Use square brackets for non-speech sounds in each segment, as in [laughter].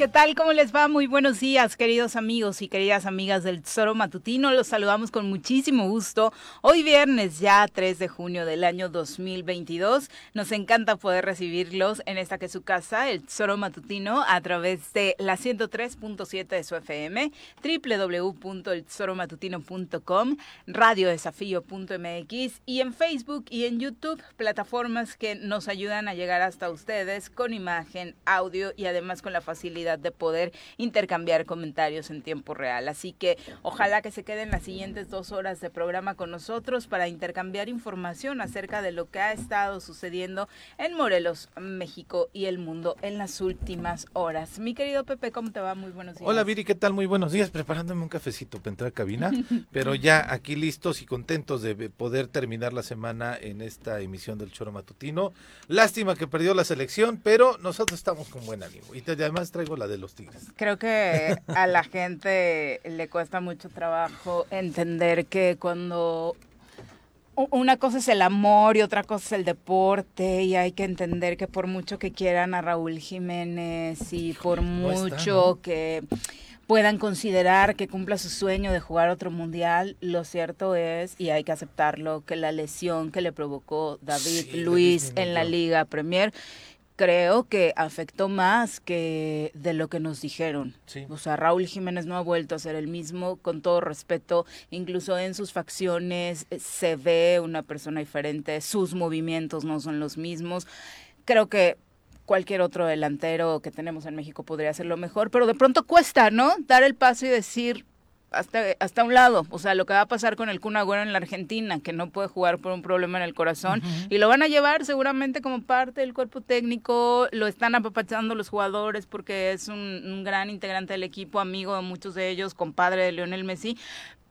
¿Qué tal? ¿Cómo les va? Muy buenos días, queridos amigos y queridas amigas del Tesoro Matutino. Los saludamos con muchísimo gusto. Hoy viernes, ya 3 de junio del año 2022. Nos encanta poder recibirlos en esta que es su casa, el Tesoro Matutino, a través de la 103.7 de su FM, www.eltesoromatutino.com, radiodesafío.mx y en Facebook y en YouTube, plataformas que nos ayudan a llegar hasta ustedes con imagen, audio y además con la facilidad de poder intercambiar comentarios en tiempo real. Así que ojalá que se queden las siguientes dos horas de programa con nosotros para intercambiar información acerca de lo que ha estado sucediendo en Morelos, México y el mundo en las últimas horas. Mi querido Pepe, ¿cómo te va? Muy buenos días. Hola Viri, ¿qué tal? Muy buenos días. Preparándome un cafecito para entrar a cabina, [laughs] pero ya aquí listos y contentos de poder terminar la semana en esta emisión del Choro Matutino. Lástima que perdió la selección, pero nosotros estamos con buen ánimo. Y además traigo la de los Tigres. Creo que a la gente le cuesta mucho trabajo entender que cuando una cosa es el amor y otra cosa es el deporte y hay que entender que por mucho que quieran a Raúl Jiménez y por mucho que puedan considerar que cumpla su sueño de jugar otro mundial, lo cierto es, y hay que aceptarlo, que la lesión que le provocó David Luis en la Liga Premier creo que afectó más que de lo que nos dijeron. O sea, Raúl Jiménez no ha vuelto a ser el mismo, con todo respeto, incluso en sus facciones eh, se ve una persona diferente, sus movimientos no son los mismos. Creo que cualquier otro delantero que tenemos en México podría hacerlo mejor, pero de pronto cuesta, ¿no? Dar el paso y decir, hasta, hasta un lado. O sea, lo que va a pasar con el Kun Agüero en la Argentina, que no puede jugar por un problema en el corazón. Y lo van a llevar seguramente como parte del cuerpo técnico. Lo están apapachando los jugadores porque es un, un gran integrante del equipo, amigo de muchos de ellos, compadre de Lionel Messi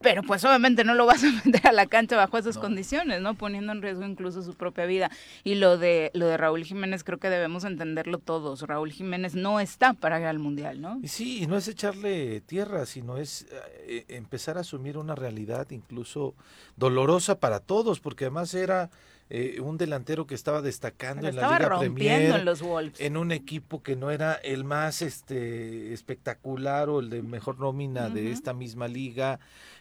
pero pues obviamente no lo vas a [laughs] meter a la cancha bajo esas condiciones, ¿no? Poniendo en riesgo incluso su propia vida. Y lo de lo de Raúl Jiménez creo que debemos entenderlo todos. Raúl Jiménez no está para ir al mundial, ¿no? Sí, y no es echarle tierra, sino es eh, empezar a asumir una realidad incluso dolorosa para todos, porque además era eh, un delantero que estaba destacando en la Liga Premier, en, los en un equipo que no era el más este espectacular o el de mejor nómina de esta misma liga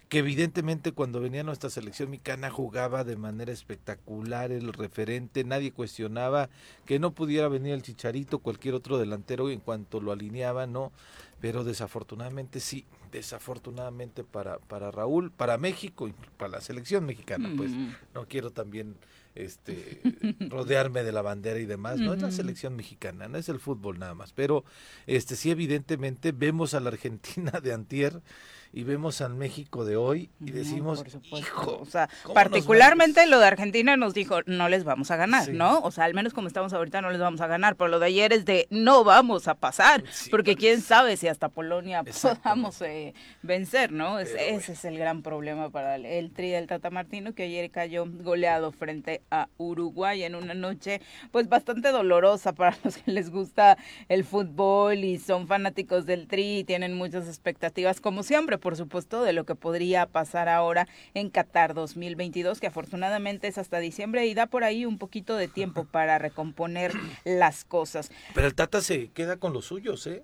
que evidentemente cuando venía nuestra selección mexicana jugaba de manera espectacular, el referente, nadie cuestionaba que no pudiera venir el Chicharito, cualquier otro delantero en cuanto lo alineaba, no, pero desafortunadamente sí, desafortunadamente para, para Raúl, para México y para la selección mexicana, pues no quiero también este [laughs] rodearme de la bandera y demás, no es la selección mexicana, no es el fútbol nada más, pero este sí evidentemente vemos a la Argentina de antier y vemos al México de hoy y decimos, hijo, o sea, particularmente lo de Argentina nos dijo, no les vamos a ganar, ¿no? O sea, al menos como estamos ahorita no les vamos a ganar, pero lo de ayer es de no vamos a pasar, porque quién sabe si hasta Polonia [laughs] podamos eh, vencer, ¿no? ese es el gran problema para el, tri del Tata Martino, que ayer cayó goleado frente a Uruguay en una noche pues bastante dolorosa para los que les gusta el fútbol y son fanáticos del tri y tienen muchas expectativas como siempre por supuesto, de lo que podría pasar ahora en Qatar 2022, que afortunadamente es hasta diciembre y da por ahí un poquito de tiempo [laughs] para recomponer las cosas. Pero el Tata se queda con los suyos, ¿eh?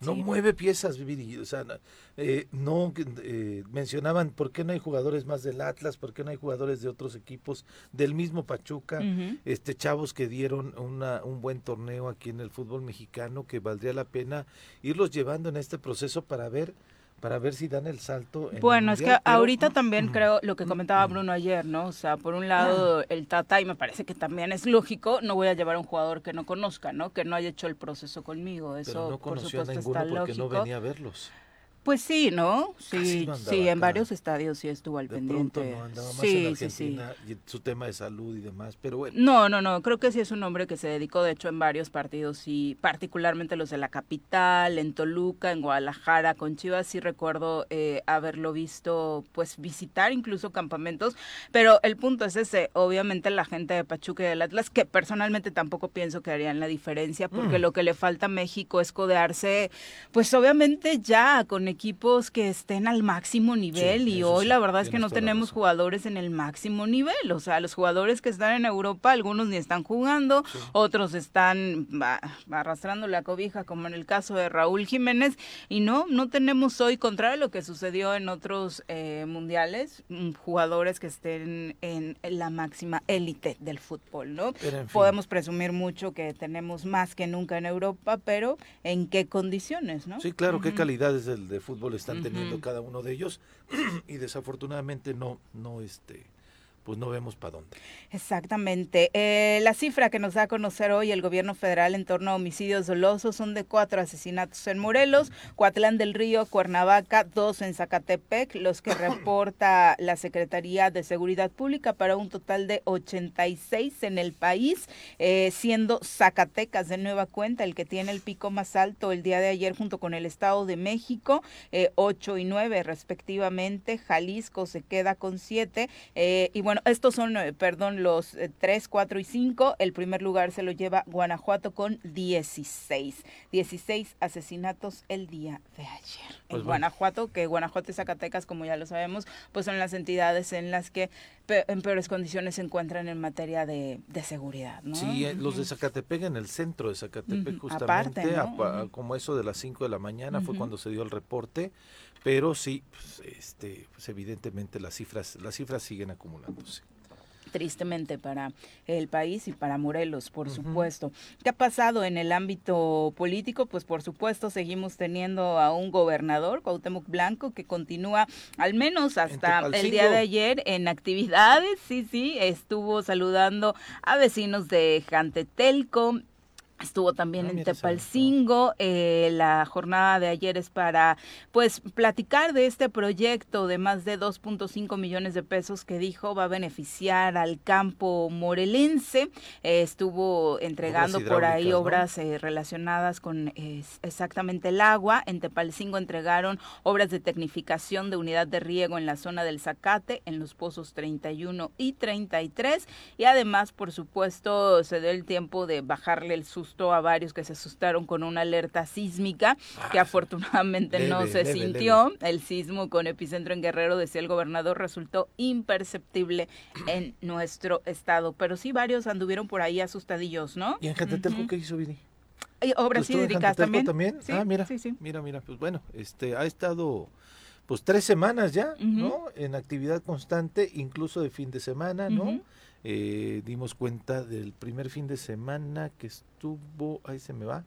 No mueve piezas, Viri. O sea, eh, no eh, mencionaban por qué no hay jugadores más del Atlas, por qué no hay jugadores de otros equipos del mismo Pachuca, este chavos que dieron una, un buen torneo aquí en el fútbol mexicano que valdría la pena irlos llevando en este proceso para ver para ver si dan el salto. bueno, es que ahorita también creo lo que comentaba Bruno ayer, ¿no? O sea, por un lado el Tata, y me parece que también es lógico, no voy a llevar a un jugador que no conozca, ¿no? Que no haya hecho el proceso conmigo. Eso, Pero no conoció por supuesto, a ninguno porque no venía a verlos. Pues sí, ¿no? Sí, sí, en varios estadios sí estuvo al pendiente. no, andaba más sí, en Argentina sí, y su tema de salud y demás, pero bueno. No, no, no, creo que sí es un hombre que se dedicó, de hecho, en varios partidos y particularmente los de la capital, en Toluca, en Guadalajara, con Chivas, sí recuerdo eh, haberlo visto, pues visitar incluso campamentos, pero el punto es ese, obviamente la gente de Pachuca y del Atlas, que personalmente tampoco pienso que harían la diferencia, porque mm. lo que le falta a México es codearse, pues obviamente ya con equipos que estén al máximo nivel y hoy la verdad es que no tenemos jugadores en el máximo nivel, o sea, los jugadores que están en Europa, algunos ni están jugando, otros están arrastrando la cobija, como en el caso de Raúl Jiménez, y no, no tenemos hoy, contrario a lo que sucedió en otros eh, mundiales, mm, jugadores que estén en la máxima élite del fútbol, ¿no? Podemos presumir mucho que tenemos más que nunca en Europa, pero ¿en qué condiciones, no? Sí, claro, qué calidades del de fútbol están teniendo cada uno de ellos. [clears throat] Y desafortunadamente no, no, este, pues no vemos para dónde. Exactamente. Eh, la cifra que nos da a conocer hoy el gobierno federal en torno a homicidios dolosos son de cuatro asesinatos en Morelos, Coatlán del Río, Cuernavaca, dos en Zacatepec, los que [coughs] reporta la Secretaría de Seguridad Pública para un total de 86 en el país, eh, siendo Zacatecas de nueva cuenta el que tiene el pico más alto el día de ayer junto con el Estado de México, eh, 8 y 9 respectivamente, Jalisco se queda con 7 eh, y bueno, bueno, estos son, eh, perdón, los 3, eh, 4 y 5. El primer lugar se lo lleva Guanajuato con 16. 16 asesinatos el día de ayer. en pues Guanajuato, que Guanajuato y Zacatecas, como ya lo sabemos, pues son las entidades en las que en peores condiciones se encuentran en materia de, seguridad. ¿no? Sí, eh, los de Zacatepec en el centro de Zacatepec, justamente, como eso de las 5 de la mañana fue cuando se dio el reporte pero sí, pues, este, pues evidentemente las cifras, las cifras siguen acumulándose tristemente para el país y para Morelos, por supuesto. ¿Qué ha pasado en el ámbito político? Pues por supuesto seguimos teniendo a un gobernador, Cuauhtémoc Blanco, que continúa al menos hasta el día de ayer en actividades, sí, sí, estuvo saludando a vecinos de Jantetelco, Estuvo también ah, en Tepalcingo. Eh, la jornada de ayer es para, pues, platicar de este proyecto de más de 2.5 millones de pesos que dijo va a beneficiar al campo morelense. Eh, estuvo entregando por ahí obras eh, relacionadas con exactamente el agua. En Tepalcingo entregaron obras de tecnificación de unidad de riego en la zona del Zacate, en los pozos 31 y 33. Y además, por supuesto, se dio el tiempo de bajarle el susto a varios que se asustaron con una alerta sísmica que ah, afortunadamente no se sintió. El sismo con epicentro en Guerrero, decía el gobernador, resultó imperceptible en nuestro estado. Pero sí varios anduvieron por ahí asustadillos, ¿no? ¿Y en Jatetelco qué hizo, Vini? obras hídricas también. también? ah, mira, mira, mira, pues bueno, este ha estado pues tres semanas ya, ¿no? En actividad constante, incluso de fin de semana, ¿no? Eh, dimos cuenta del primer fin de semana que estuvo, ahí se me va.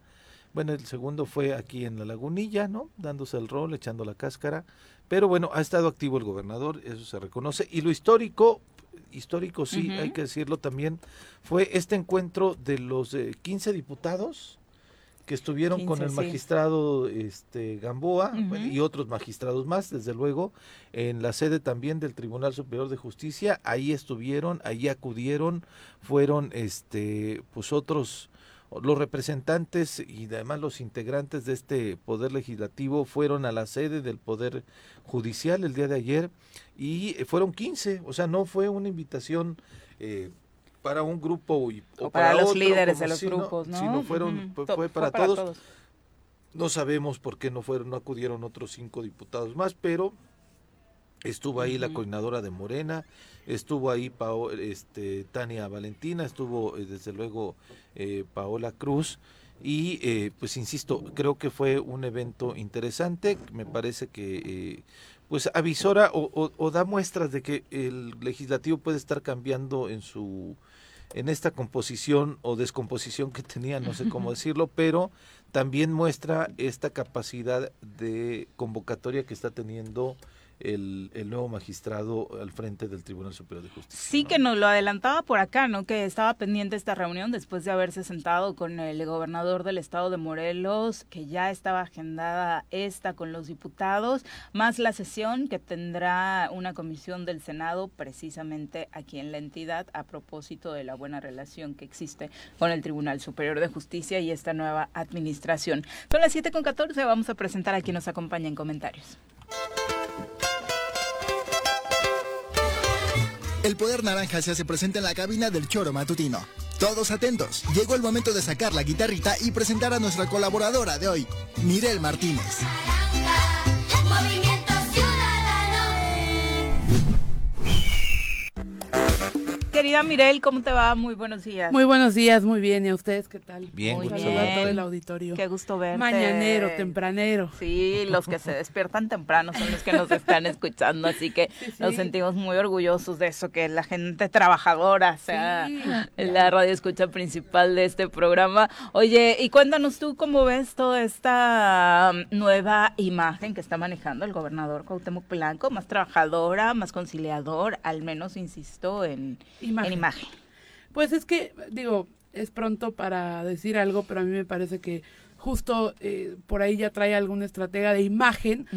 Bueno, el segundo fue aquí en la lagunilla, ¿no? Dándose el rol, echando la cáscara. Pero bueno, ha estado activo el gobernador, eso se reconoce. Y lo histórico, histórico sí, hay que decirlo también, fue este encuentro de los 15 diputados que estuvieron con el magistrado este Gamboa y otros magistrados más, desde luego, en la sede también del Tribunal Superior de Justicia, ahí estuvieron, ahí acudieron, fueron este pues otros los representantes y además los integrantes de este poder legislativo fueron a la sede del poder judicial el día de ayer y fueron 15, o sea, no fue una invitación eh, para un grupo y, o, para, los líderes de los grupos, ¿no? Si no fueron, fue, para, todos. No sabemos por qué no fueron, no acudieron otros cinco diputados más, pero estuvo ahí la coordinadora de Morena, estuvo ahí este, Tania Valentina, estuvo eh, desde luego eh, Paola Cruz. Y eh, pues insisto, creo que fue un evento interesante, me parece que pues avisora o, da muestras de que el legislativo puede estar cambiando en su en esta composición o descomposición que tenía, no sé cómo [laughs] decirlo, pero también muestra esta capacidad de convocatoria que está teniendo el, el, nuevo magistrado al frente del Tribunal Superior de Justicia. Sí, que nos lo adelantaba por acá, ¿no? Que estaba pendiente esta reunión después de haberse sentado con el gobernador del estado de Morelos, que ya estaba agendada esta con los diputados, más la sesión que tendrá una comisión del Senado precisamente aquí en la entidad a propósito de la buena relación que existe con el Tribunal Superior de Justicia y esta nueva administración. Son las 7.14, vamos a presentar a quien nos acompaña en comentarios. El poder naranja se hace presente en la cabina del choro matutino. Todos atentos, llegó el momento de sacar la guitarrita y presentar a nuestra colaboradora de hoy, Mirel Martínez. Querida Mirel, ¿cómo te va? Muy buenos días. Muy buenos días, muy bien. ¿Y a ustedes qué tal? Bien, Muy a bien. todo el auditorio. Qué gusto verte. Mañanero, tempranero. Sí, los que se despiertan temprano son los que nos están escuchando, así que [laughs] Sí, sí. nos sentimos muy orgullosos de eso, que la gente trabajadora sea Sí. la radio escucha principal de este programa. Oye, y cuéntanos tú cómo ves toda esta um, nueva imagen que está manejando el gobernador Cuauhtémoc Blanco, más trabajadora, más conciliador, al menos insisto en Imagen. en imagen. Pues es que, digo, es pronto para decir algo, pero a mí me parece que justo eh, por ahí ya trae alguna estratega de imagen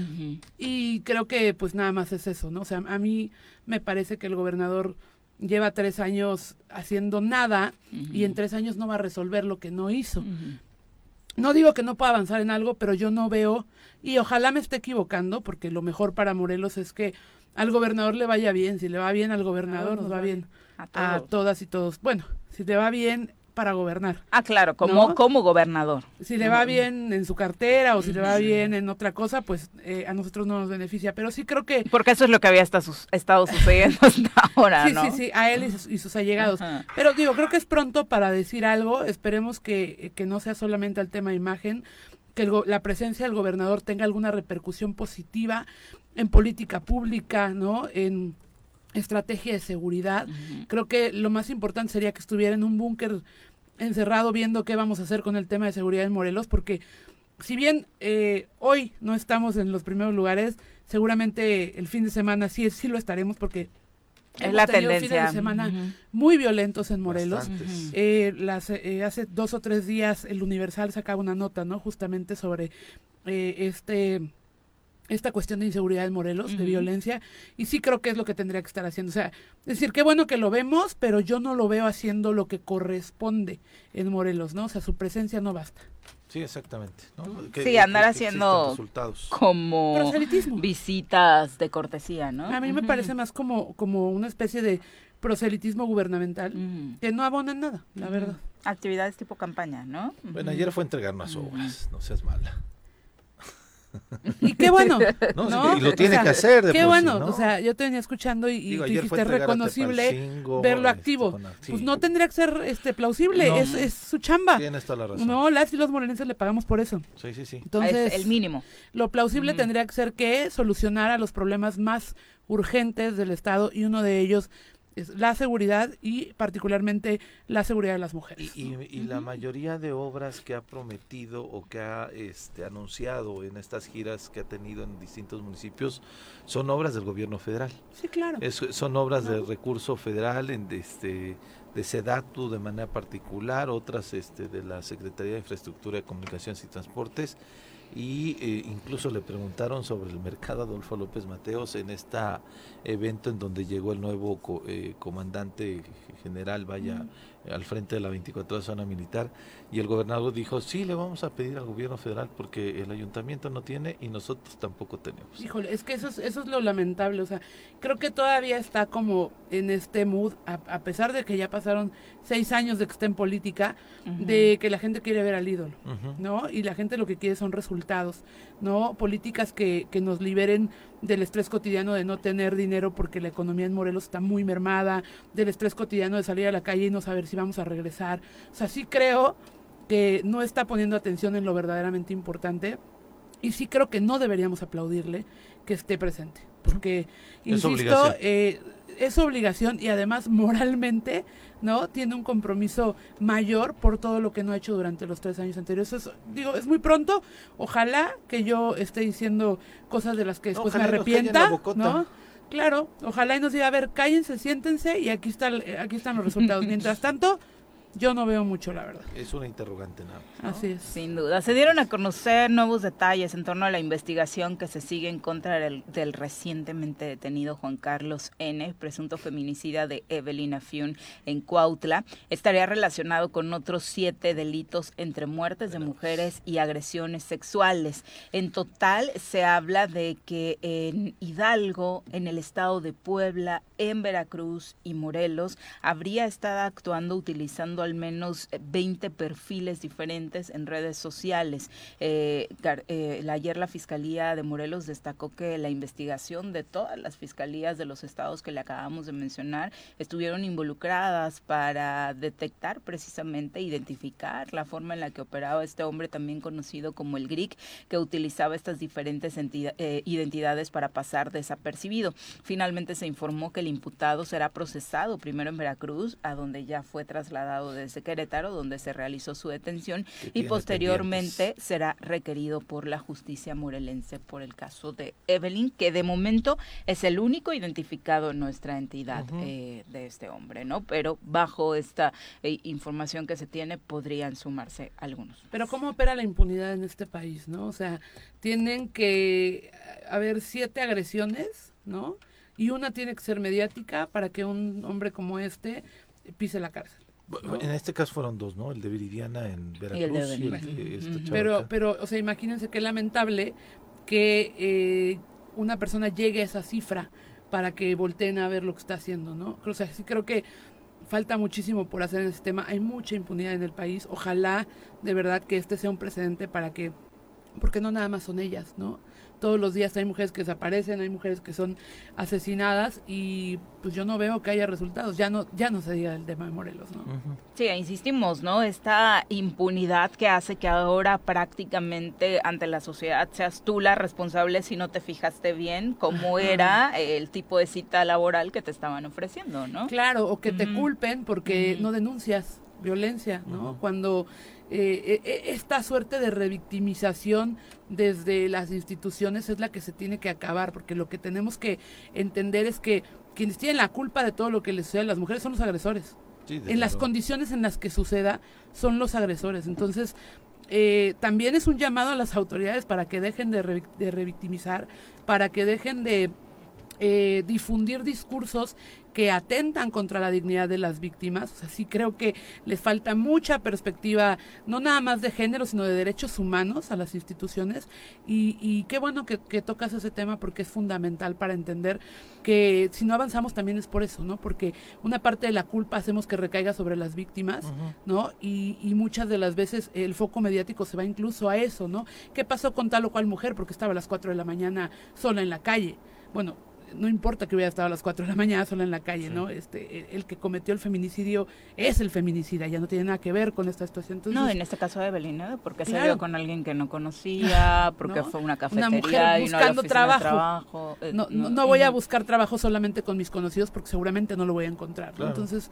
y creo que pues nada más es eso, ¿no? O sea, a mí me parece que el gobernador lleva tres años haciendo nada y en tres años no va a resolver lo que no hizo. No digo que no pueda avanzar en algo, pero yo no veo, y ojalá me esté equivocando, porque lo mejor para Morelos es que al gobernador le vaya bien. Si le va bien al gobernador, nos nos va va bien A todas y todos. Bueno, si le va bien para gobernar. Ah, claro, como, ¿No? como gobernador. Si le va bien en su cartera o si le va bien en otra cosa, pues eh, a nosotros no nos beneficia. Pero sí creo que... Porque eso es lo que había hasta sus- estado sucediendo [laughs] hasta ahora, Sí, ¿no? sí, sí, a él y sus, y sus allegados. Ajá. Pero digo, creo que es pronto para decir algo. Esperemos que, que no sea solamente el tema imagen, que el la presencia del gobernador tenga alguna repercusión positiva en política pública, ¿no? En estrategia de seguridad. Creo que lo más importante sería que estuviera en un búnker encerrado viendo qué vamos a hacer con el tema de seguridad en Morelos, porque si bien eh, hoy no estamos en los primeros lugares, seguramente el fin de semana sí, sí lo estaremos porque Es la tendencia. fines de semana muy violentos en Morelos. Eh, las, eh, hace dos o tres días el Universal sacaba una nota, ¿no? Justamente sobre eh, este esta cuestión de inseguridad en Morelos, de violencia, y sí creo que es lo que tendría que estar haciendo. O sea, es decir, qué bueno que lo vemos, pero yo no lo veo haciendo lo que corresponde en Morelos, ¿no? O sea, su presencia no basta. Sí, exactamente. ¿no? Que- Sí, que- andar que haciendo- resultados. Como Proselitismo. visitas de cortesía, ¿no? A mí me parece más como, como una especie de proselitismo gubernamental que no abona en nada, la verdad. Actividades tipo campaña, ¿no? Bueno, ayer fue entregar unas obras, no seas mala. [laughs] Y qué bueno. [laughs] No, y lo O tiene sea, que hacer de Qué bueno, ¿no? o sea, yo te venía escuchando y, Digo, tú dijiste reconocible Tepalcingo, verlo este, activo. sí. Pues no tendría que ser este plausible, No. es, es su chamba. Tienes toda la razón. No, las y los morenenses le pagamos por eso. Sí, sí, sí. Entonces, es el mínimo. lo plausible Ujú. tendría que ser que solucionara los problemas más urgentes del Estado y uno de ellos es la seguridad y particularmente la seguridad de las mujeres. Y, y- y la mayoría de obras que ha prometido o que ha este, anunciado en estas giras que ha tenido en distintos municipios son obras del gobierno federal. Sí, claro. Es- son obras de recurso federal, en, de, este, de SEDATU de manera particular, otras este, de la Secretaría de Infraestructura de Comunicaciones y Transportes. Y eh, incluso le preguntaron sobre el mercado Adolfo López Mateos en este evento en donde llegó el nuevo co- eh, comandante general, vaya, al frente de la 24 zona militar. Y el gobernador dijo, sí, le vamos a pedir al gobierno federal porque el ayuntamiento no tiene y nosotros tampoco tenemos. Híjole, es que eso es, eso es lo lamentable, o sea, creo que todavía está como en este mood, a, a pesar de que ya pasaron seis años de que está en política, de que la gente quiere ver al ídolo. ¿no? Y la gente lo que quiere son resultados, ¿no? Políticas que, que nos liberen del estrés cotidiano de no tener dinero porque la economía en Morelos está muy mermada, del estrés cotidiano de salir a la calle y no saber si vamos a regresar. O sea, sí creo que no está poniendo atención en lo verdaderamente importante y sí creo que no deberíamos aplaudirle que esté presente, porque, Es insisto, obligación. eh, es obligación y además moralmente, ¿no? Tiene un compromiso mayor por todo lo que no ha hecho durante los tres años anteriores. Eso es, digo, es muy pronto. Ojalá que yo esté diciendo cosas de las que después me Ojalá arrepienta. ¿no? Claro, ojalá y nos diga, a ver, cállense, siéntense y aquí, está, el- aquí están los resultados. [laughs] Mientras tanto, yo no veo mucho, la verdad. Es una interrogante nada. Así es. Sin duda. Se dieron a conocer nuevos detalles en torno a la investigación que se sigue en contra del, del recientemente detenido Juan Carlos N., presunto feminicida de Evelyn Fiun en Cuautla. Estaría relacionado con otros siete delitos entre muertes de mujeres y agresiones sexuales. En total se habla de que en Hidalgo, en el estado de Puebla, en Veracruz y Morelos habría estado actuando utilizando al menos 20 perfiles diferentes en redes sociales. Eh, eh, ayer la Fiscalía de Morelos destacó que la investigación de todas las fiscalías de los estados que le acabamos de mencionar estuvieron involucradas para detectar precisamente, identificar la forma en la que operaba este hombre también conocido como el GRIC, que utilizaba estas diferentes eh, identidades para pasar desapercibido. Finalmente se informó que el imputado será procesado primero en Veracruz, a donde ya fue trasladado desde Querétaro, donde se realizó su detención, y posteriormente será requerido por la justicia morelense por el caso de Evelyn, que de momento es el único identificado en nuestra entidad eh, de este hombre, ¿no? Pero bajo esta eh, información que se tiene podrían sumarse algunos. Pero ¿cómo opera la impunidad en este país, no? O sea, tienen que haber siete agresiones, ¿no? Y una tiene que ser mediática para que un hombre como este pise la cárcel. En este caso fueron dos, ¿no? El de Viridiana en Veracruz y el, de, Pero, pero, o sea, imagínense qué lamentable que eh, una persona llegue a esa cifra para que volteen a ver lo que está haciendo, ¿no? O sea, sí creo que falta muchísimo por hacer en este tema. Hay mucha impunidad en el país. Ojalá de verdad que este sea un precedente para que, porque no nada más son ellas, ¿no? Todos los días hay mujeres que desaparecen, hay mujeres que son asesinadas y pues yo no veo que haya resultados. Ya no ya no se diga el tema de Morelos, ¿no? Sí, insistimos, ¿no? Esta impunidad que hace que ahora prácticamente ante la sociedad seas tú la responsable si no te fijaste bien cómo era el tipo de cita laboral que te estaban ofreciendo, ¿no? Claro, o que te culpen porque no denuncias violencia, ¿no? Cuando eh, e, e, esta suerte de revictimización desde las instituciones es la que se tiene que acabar, porque lo que tenemos que entender es que quienes tienen la culpa de todo lo que les sucede a las mujeres son los agresores. en las condiciones en las que suceda son los agresores. Entonces, eh, también es un llamado a las autoridades para que dejen de, revictimizar, para que dejen de eh, difundir discursos que atentan contra la dignidad de las víctimas. O sea, sí creo que les falta mucha perspectiva, no nada más de género, sino de derechos humanos a las instituciones. Y, qué bueno que, tocas ese tema porque es fundamental para entender que si no avanzamos también es por eso, ¿no? Porque una parte de la culpa hacemos que recaiga sobre las víctimas, ¿no? Y, y muchas de las veces el foco mediático se va incluso a eso, ¿no? ¿Qué pasó con tal o cual mujer porque estaba a las 4 de la mañana sola en la calle? Bueno, no importa que hubiera estado a las 4 de la mañana sola en la calle, ¿no? Este, el, que cometió el feminicidio es el feminicida, ya no tiene nada que ver con esta situación. no, en este caso de Evelyn, Porque se vio con alguien que no conocía, porque fue una cafetería una mujer buscando trabajo. Eh, no, no, voy a buscar trabajo solamente con mis conocidos porque seguramente no lo voy a encontrar. Entonces,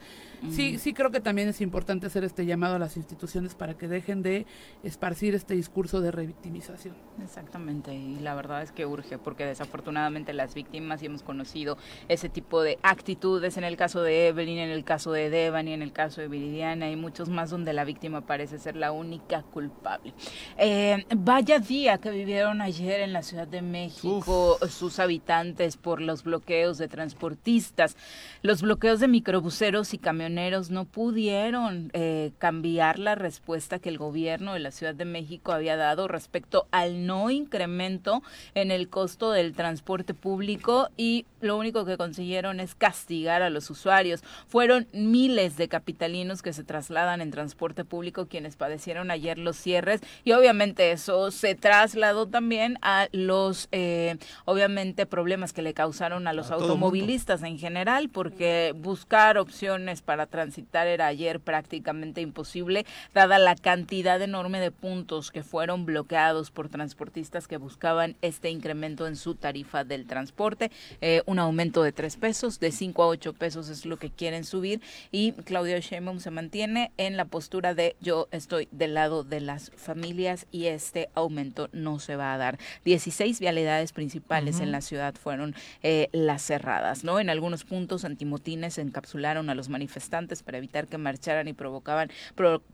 sí, sí creo que también es importante hacer este llamado a las instituciones para que dejen de esparcir este discurso de revictimización. Exactamente, y la verdad es que urge, porque desafortunadamente las víctimas y hemos conocido ese tipo de actitudes en el caso de Evelyn, en el caso de Devani, en el caso de Viridiana y muchos más donde la víctima parece ser la única culpable. Eh, vaya día que vivieron ayer en la Ciudad de México sus habitantes por los bloqueos de transportistas. Los bloqueos de microbuseros y camioneros no pudieron eh, cambiar la respuesta que el gobierno de la Ciudad de México había dado respecto al no incremento en el costo del transporte público y lo único que consiguieron es castigar a los usuarios. Fueron miles de capitalinos que se trasladan en transporte público quienes padecieron ayer los cierres y obviamente eso se trasladó también a los, eh, obviamente, problemas que le causaron a los automovilistas en general porque buscar opciones para transitar era ayer prácticamente imposible dada la cantidad enorme de puntos que fueron bloqueados por transportistas que buscaban este incremento en su tarifa del transporte. Eh, un aumento de tres pesos, de cinco a ocho pesos es lo que quieren subir y Claudio Sheinbaum se mantiene en la postura de yo estoy del lado de las familias y este aumento no se va a dar. 16 vialidades principales en la ciudad fueron eh, las cerradas, ¿no? En algunos puntos antimotines encapsularon a los manifestantes para evitar que marcharan y provocaban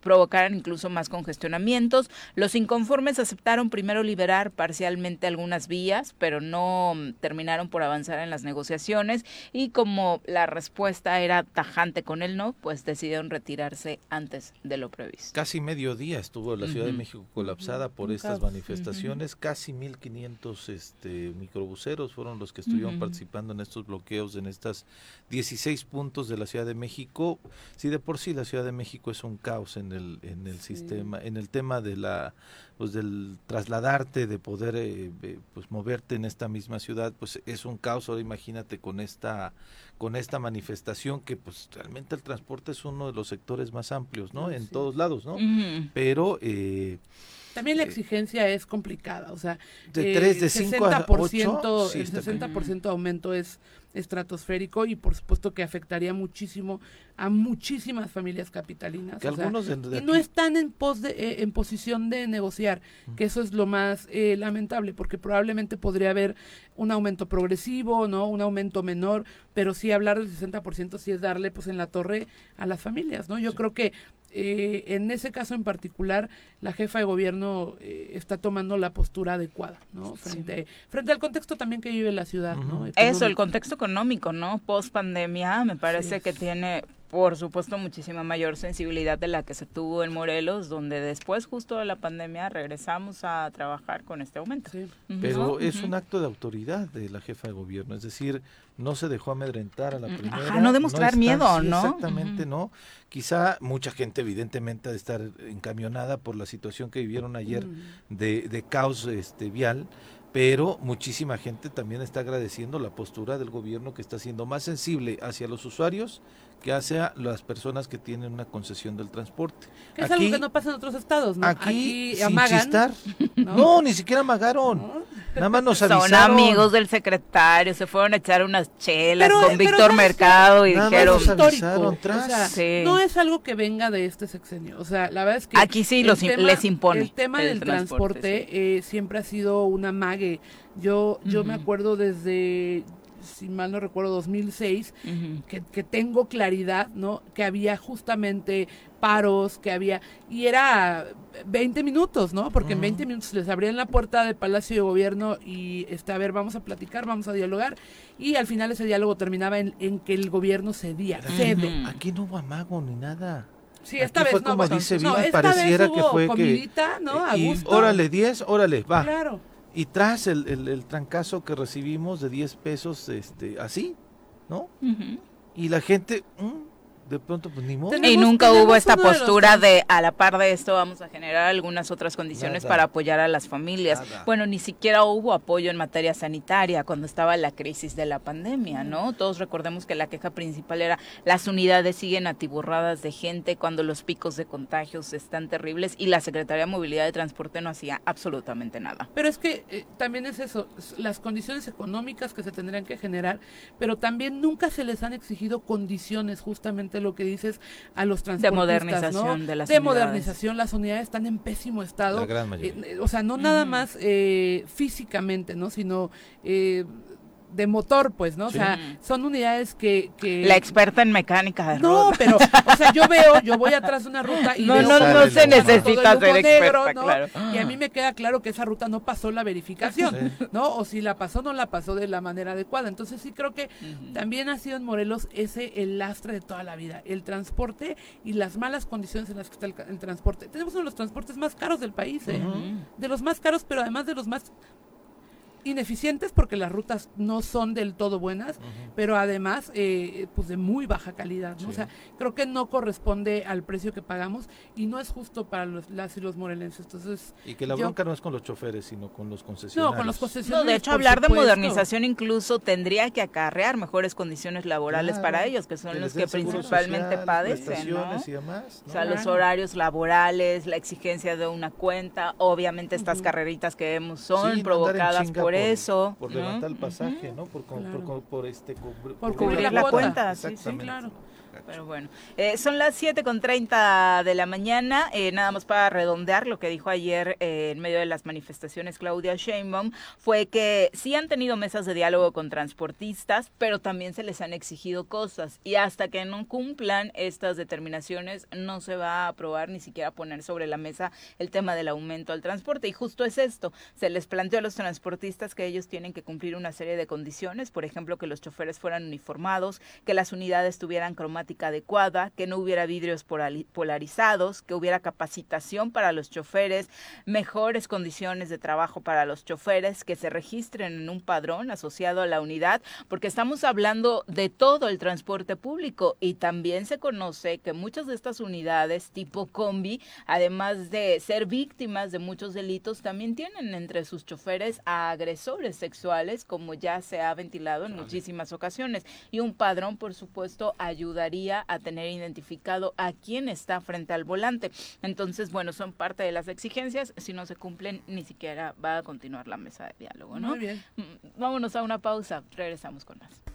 provocaran incluso más congestionamientos. Los inconformes aceptaron primero liberar parcialmente algunas vías, pero no mm, terminaron por avanzar avanzar en las negociaciones y como la respuesta era tajante con el no, pues decidieron retirarse antes de lo previsto. Casi medio día estuvo la Ciudad de México colapsada por estas manifestaciones, casi 1.500 este, microbuseros fueron los que estuvieron participando en estos bloqueos en estas 16 puntos de la Ciudad de México. Si de por sí la Ciudad de México es un caos en el, en el sistema, en el tema de la pues del trasladarte, de poder eh, eh, pues moverte en esta misma ciudad, pues es un caos. Ahora imagínate con esta con esta manifestación que pues realmente el transporte es uno de los sectores más amplios, ¿no? En todos lados, ¿no? Pero eh, también la exigencia es complicada, o sea, de 3 de 5 a 8, el 60% de aumento es estratosférico y por supuesto que afectaría muchísimo a muchísimas familias capitalinas. y no están en, pos de, eh, en posición de negociar, que eso es lo más eh, lamentable, porque probablemente podría haber un aumento progresivo, no un aumento menor, pero sí hablar del 60% sí es darle pues en la torre a las familias, ¿no? Yo creo que eh, en ese caso en particular, la jefa de gobierno eh, está tomando la postura adecuada, ¿no? Frente, frente al contexto también que vive la ciudad, ¿no? Eso, el contexto económico, ¿no? Post pandemia, me parece que tiene por supuesto, muchísima mayor sensibilidad de la que se tuvo en Morelos, donde después, justo de la pandemia, regresamos a trabajar con este aumento. Pero es un acto de autoridad de la jefa de gobierno, es decir, no se dejó amedrentar a la primera. Ajá, no demostrar miedo, ¿no? Exactamente, ¿no? Quizá mucha gente, evidentemente, ha de estar encamionada por la situación que vivieron ayer de, de caos este, vial pero muchísima gente también está agradeciendo la postura del gobierno que está siendo más sensible hacia los usuarios que hacia las personas que tienen una concesión del transporte. Que es algo que no pasa en otros estados, ¿no? Aquí, sin chistar. ¿no? ni siquiera amagaron. Nada más nos avisaron. Son amigos del secretario, se fueron a echar unas chelas con Víctor Mercado y dijeron... No es algo que venga de este sexenio. O sea, la verdad es que... Aquí sí les impone. El tema del transporte, eh, siempre ha sido una mague. Yo, yo me acuerdo desde si mal no recuerdo, 2006, que, que, tengo claridad, ¿no? Que había justamente paros, que había, y era 20 minutos, ¿no? Porque en 20 minutos les abrían la puerta del Palacio de Gobierno y, este, a ver, vamos a platicar, vamos a dialogar, y al final ese diálogo terminaba en, que el gobierno cedía, cede. Aquí no hubo amago ni nada. Sí, esta vez fue no, como dice no, pareciera que fue que... ¿no? A y órale, 10, órale, va. Claro. Y tras el, el, trancazo que recibimos de 10 pesos, este, así, ¿no? Y la gente, mm, de pronto pues ni modo. Y nunca hubo esta postura de, a la par de esto vamos a generar algunas otras condiciones para apoyar a las familias. Bueno, ni siquiera hubo apoyo en materia sanitaria cuando estaba la crisis de la pandemia, ¿no? Todos recordemos que la queja principal era las unidades siguen atiburradas de gente cuando los picos de contagios están terribles y la Secretaría de Movilidad y Transporte no hacía absolutamente nada. Pero es que eh, también es eso, las condiciones económicas que se tendrían que generar, pero también nunca se les han exigido condiciones justamente lo que dices a los transportistas. De modernización de las De modernización, las unidades están en pésimo estado. La gran mayoría. Eh, o sea, no nada más eh, físicamente, ¿no? Sino eh, de motor, pues, ¿no? O sea, son unidades que, que, La experta en mecánica de No, pero, o sea, yo veo, yo voy atrás de una ruta y No, no, no se necesita ser experta, claro. Y a mí me queda claro que esa ruta no pasó la verificación, ¿no? O si la pasó, no la pasó de la manera adecuada. Entonces sí creo que también ha sido en Morelos ese el lastre de toda la vida, el transporte y las malas condiciones en las que está el, transporte. Tenemos uno de los transportes más caros del país, ¿eh? De los más caros, pero además de los más ineficientes porque las rutas no son del todo buenas, pero además eh, pues de muy baja calidad. ¿no? O sea, creo que no corresponde al precio que pagamos y no es justo para los, las y los morelenses. Entonces, y que la bronca no es con los choferes, sino con los concesionarios. No, con los concesionarios. de hecho, hablar de modernización incluso tendría que acarrear mejores condiciones laborales para ellos, que son los que principalmente padecen. ¿no? O sea, los horarios laborales, la exigencia de una cuenta, obviamente estas carreritas que vemos son provocadas por eso. Por levantar el pasaje, ¿no? Por, por, este, cubrir la, cuenta. Sí, claro. Pero bueno, eh, son las 7 con 30 de la mañana, eh, nada más para redondear lo que dijo ayer eh, en medio de las manifestaciones Claudia Sheinbaum, fue que sí han tenido mesas de diálogo con transportistas, pero también se les han exigido cosas. Y hasta que no cumplan estas determinaciones no se va a aprobar ni siquiera poner sobre la mesa el tema del aumento al transporte. Y justo es esto, se les planteó a los transportistas que ellos tienen que cumplir una serie de condiciones, por ejemplo que los choferes fueran uniformados, que las unidades tuvieran cromática adecuada, que no hubiera vidrios polarizados, que hubiera capacitación para los choferes, mejores condiciones de trabajo para los choferes, que se registren en un padrón asociado a la unidad, porque estamos hablando de todo el transporte público y también se conoce que muchas de estas unidades tipo combi, además de ser víctimas de muchos delitos, también tienen entre sus choferes a agresores sexuales, como ya se ha ventilado en muchísimas ocasiones. Y un padrón, por supuesto, ayudaría a tener identificado a quién está frente al volante. Entonces, bueno, son parte de las exigencias. Si no se cumplen, ni siquiera va a continuar la mesa de diálogo, ¿no? Muy bien. Mm, vámonos a una pausa. Regresamos con más.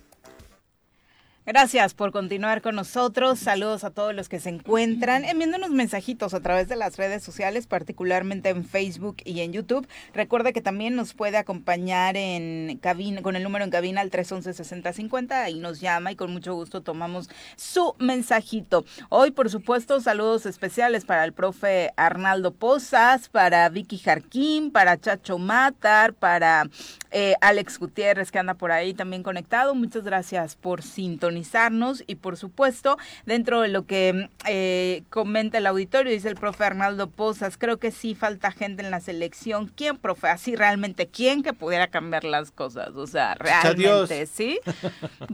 Gracias por continuar con nosotros. Saludos a todos los que se encuentran enviándonos mensajitos a través de las redes sociales, particularmente en Facebook y en YouTube. Recuerde que también nos puede acompañar en cabina, con el número en cabina al 311-6050. Ahí nos llama y con mucho gusto tomamos su mensajito. Hoy, por supuesto, saludos especiales para el profe Arnaldo Pozas, para Vicky Jarquín, para Chacho Matar, para eh, Alex Gutiérrez que anda por ahí también conectado. Muchas gracias por sintonizar y por supuesto dentro de lo que eh, comenta el auditorio, dice el profe Arnaldo Pozas, creo que sí falta gente en la selección. ¿Quién, profe? Así realmente, ¿quién que pudiera cambiar las cosas? O sea, realmente, ¿sí?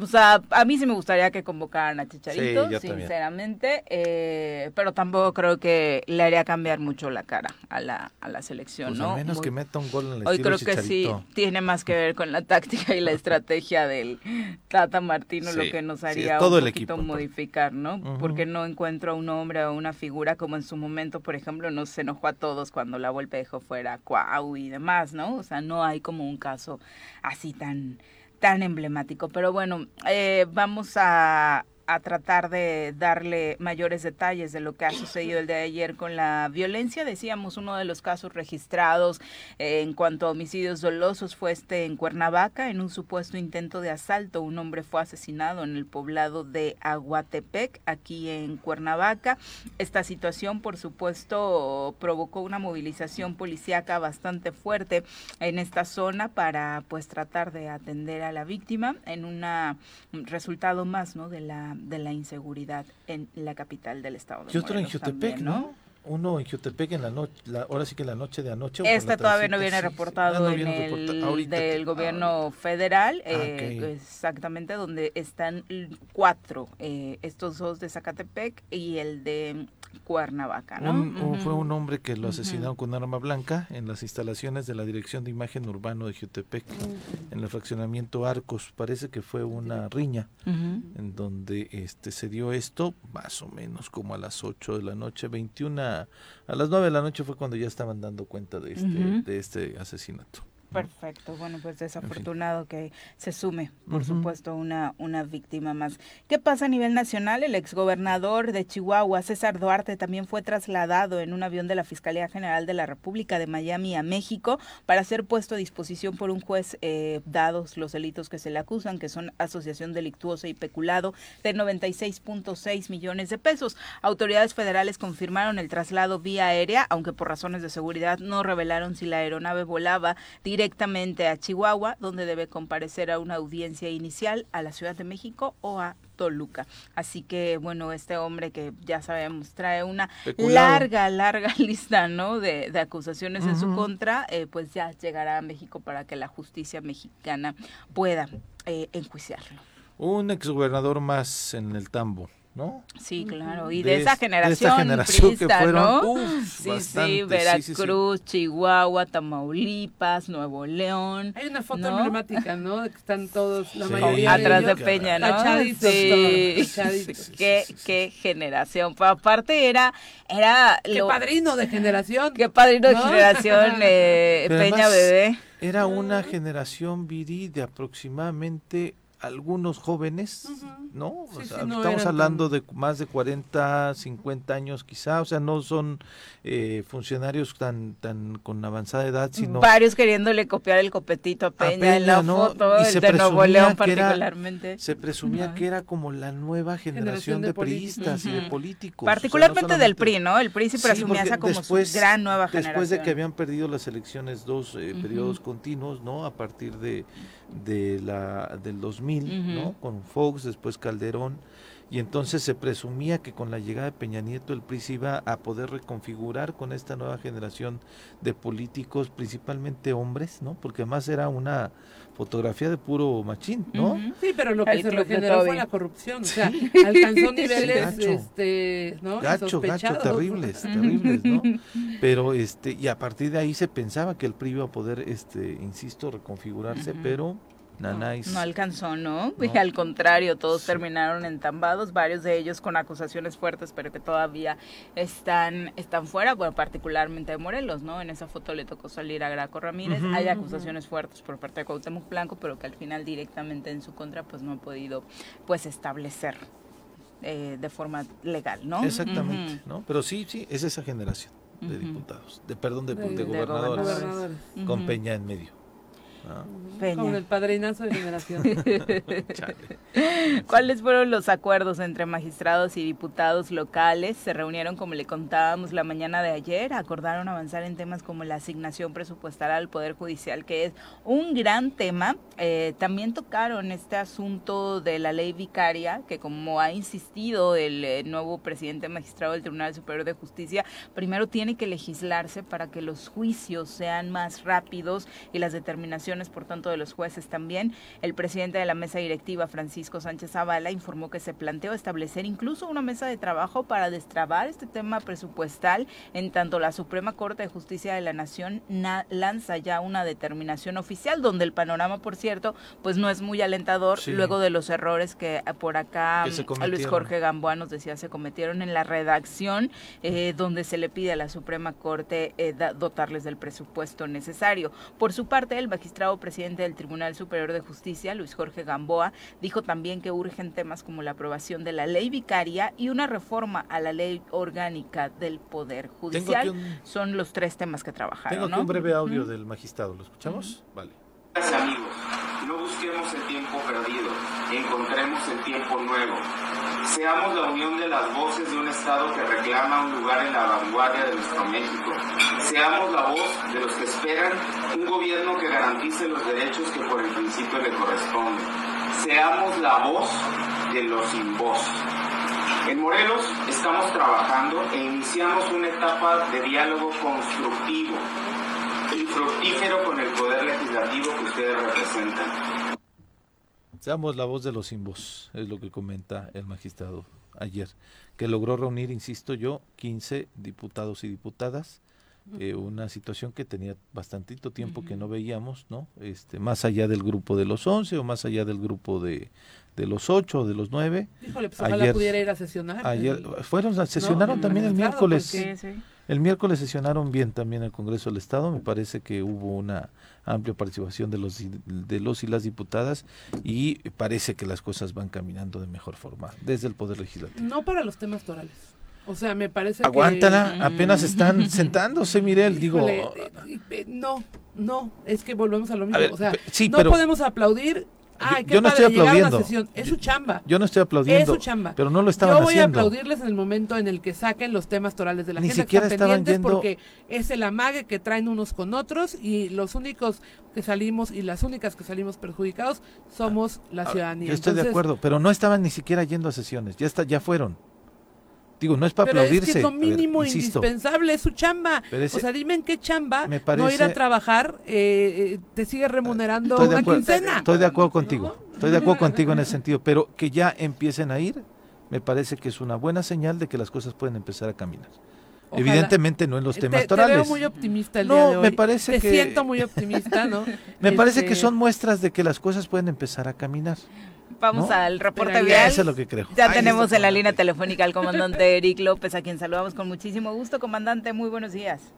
O sea, a mí sí me gustaría que convocaran a Chicharito, sinceramente, eh, pero tampoco creo que le haría cambiar mucho la cara a la, a la selección, pues ¿no? A menos que meta un gol en el Hoy creo que sí, tiene más que ver con la táctica y la estrategia del Tata Martino, lo que nos haría todo un el poquito equipo, modificar, ¿no? Porque no encuentro a un hombre o una figura como en su momento, por ejemplo, nos enojó a todos cuando la Volpe dejó fuera Cuau y demás, ¿no? O sea, no hay como un caso así tan tan emblemático. Pero bueno, eh, vamos a, a tratar de darle mayores detalles de lo que ha sucedido el de ayer con la violencia. Decíamos, uno de los casos registrados eh, en cuanto a homicidios dolosos fue este en Cuernavaca, en un supuesto intento de asalto. Un hombre fue asesinado en el poblado de Aguatepec, aquí en Cuernavaca. Esta situación, por supuesto, provocó una movilización policíaca bastante fuerte en esta zona para pues tratar de atender a la víctima en un resultado más, ¿no? de la de la inseguridad en la capital del estado. De y otro en Jutepec, ¿no? Uno en Jutepec en la noche, ahora sí que la noche de anoche. Este todavía no viene reportado en el del gobierno federal, ah, eh, exactamente donde están cuatro, eh, estos dos de Zacatepec y el de Cuernavaca, ¿no? Fue un hombre que lo asesinaron con arma blanca en las instalaciones de la Dirección de Imagen Urbano de Jutepec, en el fraccionamiento Arcos. Parece que fue una riña en donde este se dio esto, más o menos como a las 8 de la noche, 21 a las 9 de la noche fue cuando ya estaban dando cuenta de este, de este asesinato. Perfecto, bueno, pues desafortunado que se sume, por supuesto, una, una víctima más. ¿Qué pasa a nivel nacional? El exgobernador de Chihuahua, César Duarte, también fue trasladado en un avión de la Fiscalía General de la República de Miami a México para ser puesto a disposición por un juez, eh, dados los delitos que se le acusan, que son asociación delictuosa y peculado, de 96.6 millones de pesos. Autoridades federales confirmaron el traslado vía aérea, aunque por razones de seguridad no revelaron si la aeronave volaba directamente a Chihuahua, donde debe comparecer a una audiencia inicial a la Ciudad de México o a Toluca. Así que, bueno, este hombre que ya sabemos trae una larga, larga [laughs] lista, ¿no? De, acusaciones en su contra, eh, pues ya llegará a México para que la justicia mexicana pueda eh, enjuiciarlo. Un exgobernador más en el tambo. ¿No? Sí, claro, y de, esa generación, ¿no? sí, sí, Veracruz, Chihuahua, Tamaulipas, Nuevo León. Hay una foto emblemática, ¿no? Que están todos, la mayoría Atrás de, Peña, ¿no? sí, qué, qué generación. Pero aparte era, era... Qué padrino de generación. Qué padrino de generación, [laughs] eh, Peña Bebé. Era una generación virí de aproximadamente algunos jóvenes, ¿no? Sí, sí, sea, no estamos hablando tan- de más de 40, 50 años quizá, o sea, no son eh, funcionarios tan tan con avanzada edad, sino Varios queriéndole copiar el copetito a Peña, en la Peña, ¿no? foto, Y el se de Nuevo presumía León que era- particularmente. se presumía que era como la nueva generación, Generación de de priistas y de políticos. o sea, no Particularmente del PRI, ¿no? El PRI sí Sí, presumía esa como después- su gran nueva generación. Después de que habían perdido las elecciones dos eh, periodos continuos, ¿no? A partir de, de la del 2000, Ujú. ¿no? Con Fox, después Calderón, y entonces se presumía que con la llegada de Peña Nieto el PRI se iba a poder reconfigurar con esta nueva generación de políticos, principalmente hombres, ¿no? Porque además era una fotografía de puro machín, ¿no? Sí, pero lo que se regeneró Toby. fue la corrupción. O sea, [laughs] alcanzó niveles, gacho. este, ¿no? Gacho, gacho, terribles, terribles, ¿no? [laughs] Pero este, y a partir de ahí se pensaba que el PRI iba a poder, este, insisto, reconfigurarse, pero No alcanzó, ¿no? [laughs] Y al contrario, todos Sí. terminaron entambados, varios de ellos con acusaciones fuertes, pero que todavía están, están fuera, bueno, particularmente de Morelos, ¿no? En esa foto le tocó salir a Graco Ramírez. Hay acusaciones fuertes por parte de Cuauhtémoc Blanco, pero que al final directamente en su contra, pues no ha podido, pues, establecer eh, de forma legal, ¿no? Exactamente. ¿no? Pero sí, sí, es esa generación de diputados, de perdón, de, De- de de gobernadores, Gobernadores. con. Peña en medio. Peña. Con el padrinazo de. [laughs] Chale. ¿Cuáles fueron los acuerdos entre magistrados y diputados locales? Se reunieron, como le contábamos la mañana de ayer, acordaron avanzar en temas como la asignación presupuestal al Poder Judicial, que es un gran tema. Eh, también tocaron este asunto de la ley vicaria, que como ha insistido el eh, nuevo presidente magistrado del Tribunal Superior de Justicia, primero tiene que legislarse para que los juicios sean más rápidos y las determinaciones, por tanto, de los jueces también. El presidente de la mesa directiva, Francisco Sánchez Zavala, informó que se planteó establecer incluso una mesa de trabajo para destrabar este tema presupuestal, en tanto la Suprema Corte de Justicia de la Nación na- lanza ya una determinación oficial, donde el panorama, por cierto, pues no es muy alentador Sí. luego de los errores que eh, por acá Que mm, Luis. Jorge Gamboa nos decía se cometieron en la redacción, eh, donde se le pide a la Suprema Corte eh, dotarles del presupuesto necesario. Por su parte, el magistrado presidente del Tribunal Superior de Justicia, Luis Jorge Gamboa, dijo también que urgen temas como la aprobación de la ley vicaria y una reforma a la ley orgánica del Poder Judicial. un, Son los tres temas que trabajaron. tengo aquí ¿no? un breve audio del magistrado, ¿lo escuchamos? Vale. amigos, no busquemos el tiempo perdido, encontremos el tiempo nuevo. Seamos la unión de las voces de un Estado que reclama un lugar en la vanguardia de nuestro México. Seamos la voz de los que esperan un gobierno que garantice los derechos que por el principio le corresponden. Seamos la voz de los sin voz. En Morelos estamos trabajando e iniciamos una etapa de diálogo constructivo y fructífero con el poder legislativo que ustedes representan. Seamos la voz de los sin voz, es lo que comenta el magistrado ayer, que logró reunir, insisto yo, 15 diputados y diputadas, eh, una situación que tenía bastantito tiempo que no veíamos, ¿no? Este, más allá del grupo de los 11 o más allá del grupo de, de los 8 o de los 9. Híjole, pues ojalá Ayer- pudiera ir a sesionar. Ayer El- fueron, sesionaron también el miércoles. porque- Sí, sí. El miércoles sesionaron bien también el Congreso del Estado, me parece que hubo una amplia participación de los y- de los y las diputadas y parece que las cosas van caminando de mejor forma desde el poder legislativo. No para los temas torales. O sea, me parece Aguántala, que... apenas están [laughs] sentándose, Mirel, digo, eh, eh, no, no, es que volvemos a lo mismo. ver, o sea, sí, no pero- podemos aplaudir. Ay, Yo- no estoy aplaudiendo. Es su chamba. yo no estoy aplaudiendo, Es su chamba. pero no lo estaban Yo voy haciendo. a aplaudirles en el momento en el que saquen los temas torales de la Ni agenda, que siquiera están estaban pendientes yendo- porque es el amague que traen unos con otros y los únicos que salimos y las únicas que salimos perjudicados somos la Ahora, ciudadanía. Yo estoy de acuerdo, pero no estaban ni siquiera yendo a sesiones, ya está, ya fueron. Digo, no es para Pero es aplaudirse. que es lo ver, mínimo indispensable, es su chamba. Ese- o sea, dime en qué chamba Me no ir parece- a trabajar eh, eh, te sigue remunerando Estoy una acuerdo, quincena. Estoy de acuerdo contigo. Estoy de acuerdo contigo en ese sentido, pero que ya empiecen a ir, me parece que es una buena señal de que las cosas pueden empezar a caminar. Ojalá. Evidentemente no en los Te- temas te, torales. veo muy optimista el No, día de hoy. me parece te que- siento muy optimista, ¿no? [laughs] Me parece que Este, son muestras de que las cosas pueden empezar a caminar. Vamos ¿No? al reporte Pero vial. Eso es lo que creo. Ya Ahí tenemos en la línea telefónica al comandante [laughs] Eric López, a quien saludamos con muchísimo gusto. Comandante, muy buenos días.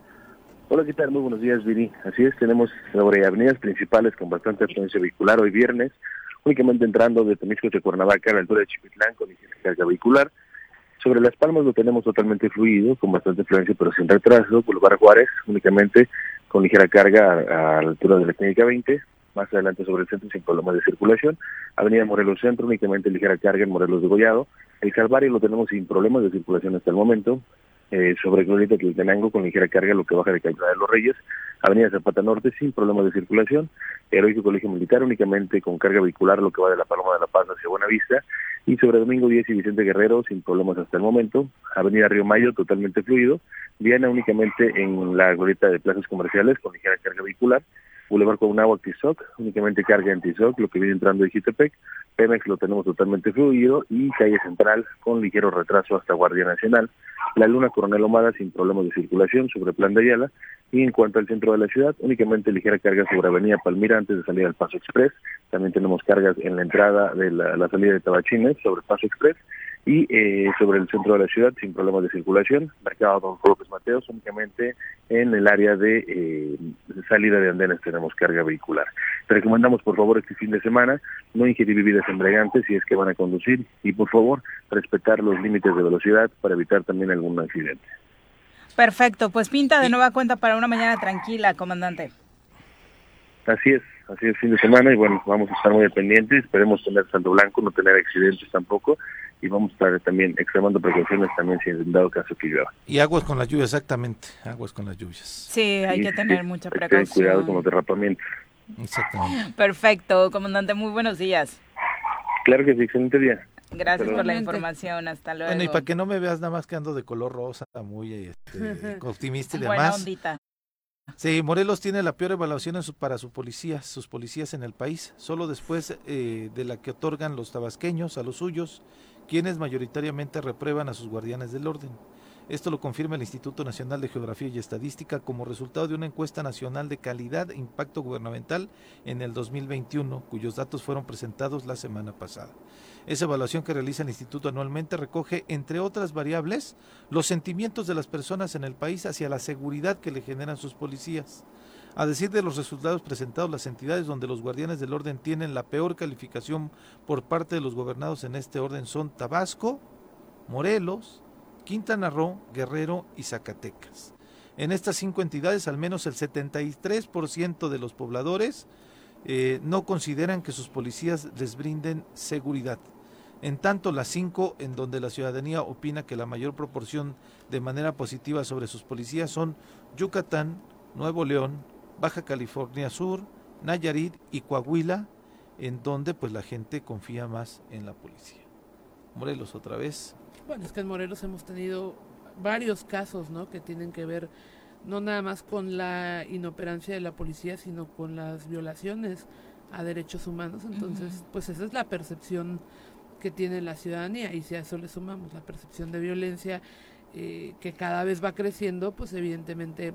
Hola, ¿qué tal? Muy buenos días, Viri. Así es, tenemos sobre avenidas principales con bastante afluencia vehicular hoy viernes, únicamente entrando de Temisco de Cuernavaca a la altura de Chipitlán con ligera carga vehicular. Sobre Las Palmas lo tenemos totalmente fluido, con bastante influencia, pero sin retraso. Boulevard Juárez, únicamente con ligera carga a, la altura de la Clínica 20. Más adelante sobre el centro sin problemas de circulación. Avenida Morelos Centro, únicamente ligera carga en Morelos de Gollado. El Calvario lo tenemos sin problemas de circulación hasta el momento. Eh, sobre Glorieta Quiltenango con ligera carga lo que baja de Calzada de los Reyes, Avenida Zapata Norte sin problemas de circulación, Heroico Colegio Militar únicamente con carga vehicular lo que va de la Paloma de la Paz hacia Buenavista, y sobre Domingo 10 y Vicente Guerrero sin problemas hasta el momento, Avenida Río Mayo totalmente fluido, Viana únicamente en la glorieta de plazas comerciales con ligera carga vehicular, Boulevard Agua Tizoc, únicamente carga en Tizoc, lo que viene entrando de Jitepec, Pemex lo tenemos totalmente fluido y calle central con ligero retraso hasta Guardia Nacional, la Luna Coronel Omada sin problemas de circulación sobre Plan de Ayala. Y en cuanto al centro de la ciudad, únicamente ligera carga sobre Avenida Palmira antes de salir al Paso Express, también tenemos cargas en la entrada de la, la salida de Tabachines sobre Paso Express y eh, sobre el centro de la ciudad sin problemas de circulación, mercado Don López Mateos, únicamente en el área de eh, salida de andenes tenemos carga vehicular. Te recomendamos por favor este fin de semana no ingerir bebidas embriagantes si es que van a conducir y por favor respetar los límites de velocidad para evitar también algún accidente. Perfecto, pues pinta de nueva cuenta para una mañana tranquila, comandante. Así es, así es fin de semana y bueno, vamos a estar muy pendientes, esperemos tener Santo Blanco, no tener accidentes tampoco y vamos a estar también extremando precauciones también si en dado caso que llueva. Y aguas con las lluvias, exactamente, aguas con las lluvias. Sí, hay que tener mucha precaución. cuidado con los derrapamientos. Exactamente. [laughs] Perfecto, comandante, muy buenos días. Claro que sí, excelente día. Gracias por la información, hasta luego. Bueno, y para que no me veas nada más que ando de color rosa, muy este, [laughs] optimista y demás. Sí, Morelos tiene la peor evaluación para sus policías, sus policías en el país, solo después eh, de la que otorgan los tabasqueños a los suyos quienes mayoritariamente reprueban a sus guardianes del orden. Esto lo confirma el Instituto Nacional de Geografía y Estadística como resultado de una encuesta nacional de calidad e impacto gubernamental en el 2021, cuyos datos fueron presentados la semana pasada. Esa evaluación que realiza el instituto anualmente recoge, entre otras variables, los sentimientos de las personas en el país hacia la seguridad que le generan sus policías. A decir de los resultados presentados, las entidades donde los guardianes del orden tienen la peor calificación por parte de los gobernados en este orden son Tabasco, Morelos, Quintana Roo, Guerrero y Zacatecas. En estas cinco entidades, al menos el 73% de los pobladores eh, no consideran que sus policías les brinden seguridad. En tanto, las cinco en donde la ciudadanía opina que la mayor proporción de manera positiva sobre sus policías son Yucatán, Nuevo León, Baja California Sur, Nayarit y Coahuila, en donde pues la gente confía más en la policía. Morelos otra vez. Bueno, es que en Morelos hemos tenido varios casos, ¿no? Que tienen que ver no nada más con la inoperancia de la policía, sino con las violaciones a derechos humanos. Entonces, pues esa es la percepción que tiene la ciudadanía y si a eso le sumamos la percepción de violencia eh, que cada vez va creciendo, pues evidentemente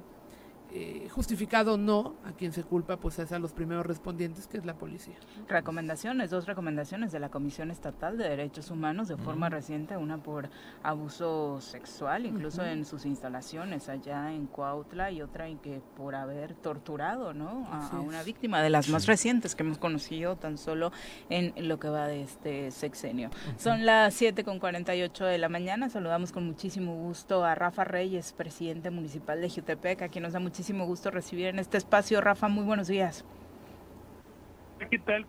eh, justificado no, a quien se culpa pues es a los primeros respondientes, que es la policía. Recomendaciones, dos recomendaciones de la Comisión Estatal de Derechos Humanos. De forma reciente, una por abuso sexual, incluso en sus instalaciones allá en Cuautla, y otra en que por haber torturado ¿no? a, una víctima de las más recientes que hemos conocido tan solo en lo que va de este sexenio. Son las 7 con 48 de la mañana, saludamos con muchísimo gusto a Rafa Reyes, presidente municipal de Jutepec, a quien nos da muchísimo muchísimo gusto recibir en este espacio. Rafa, muy buenos días. ¿Qué tal?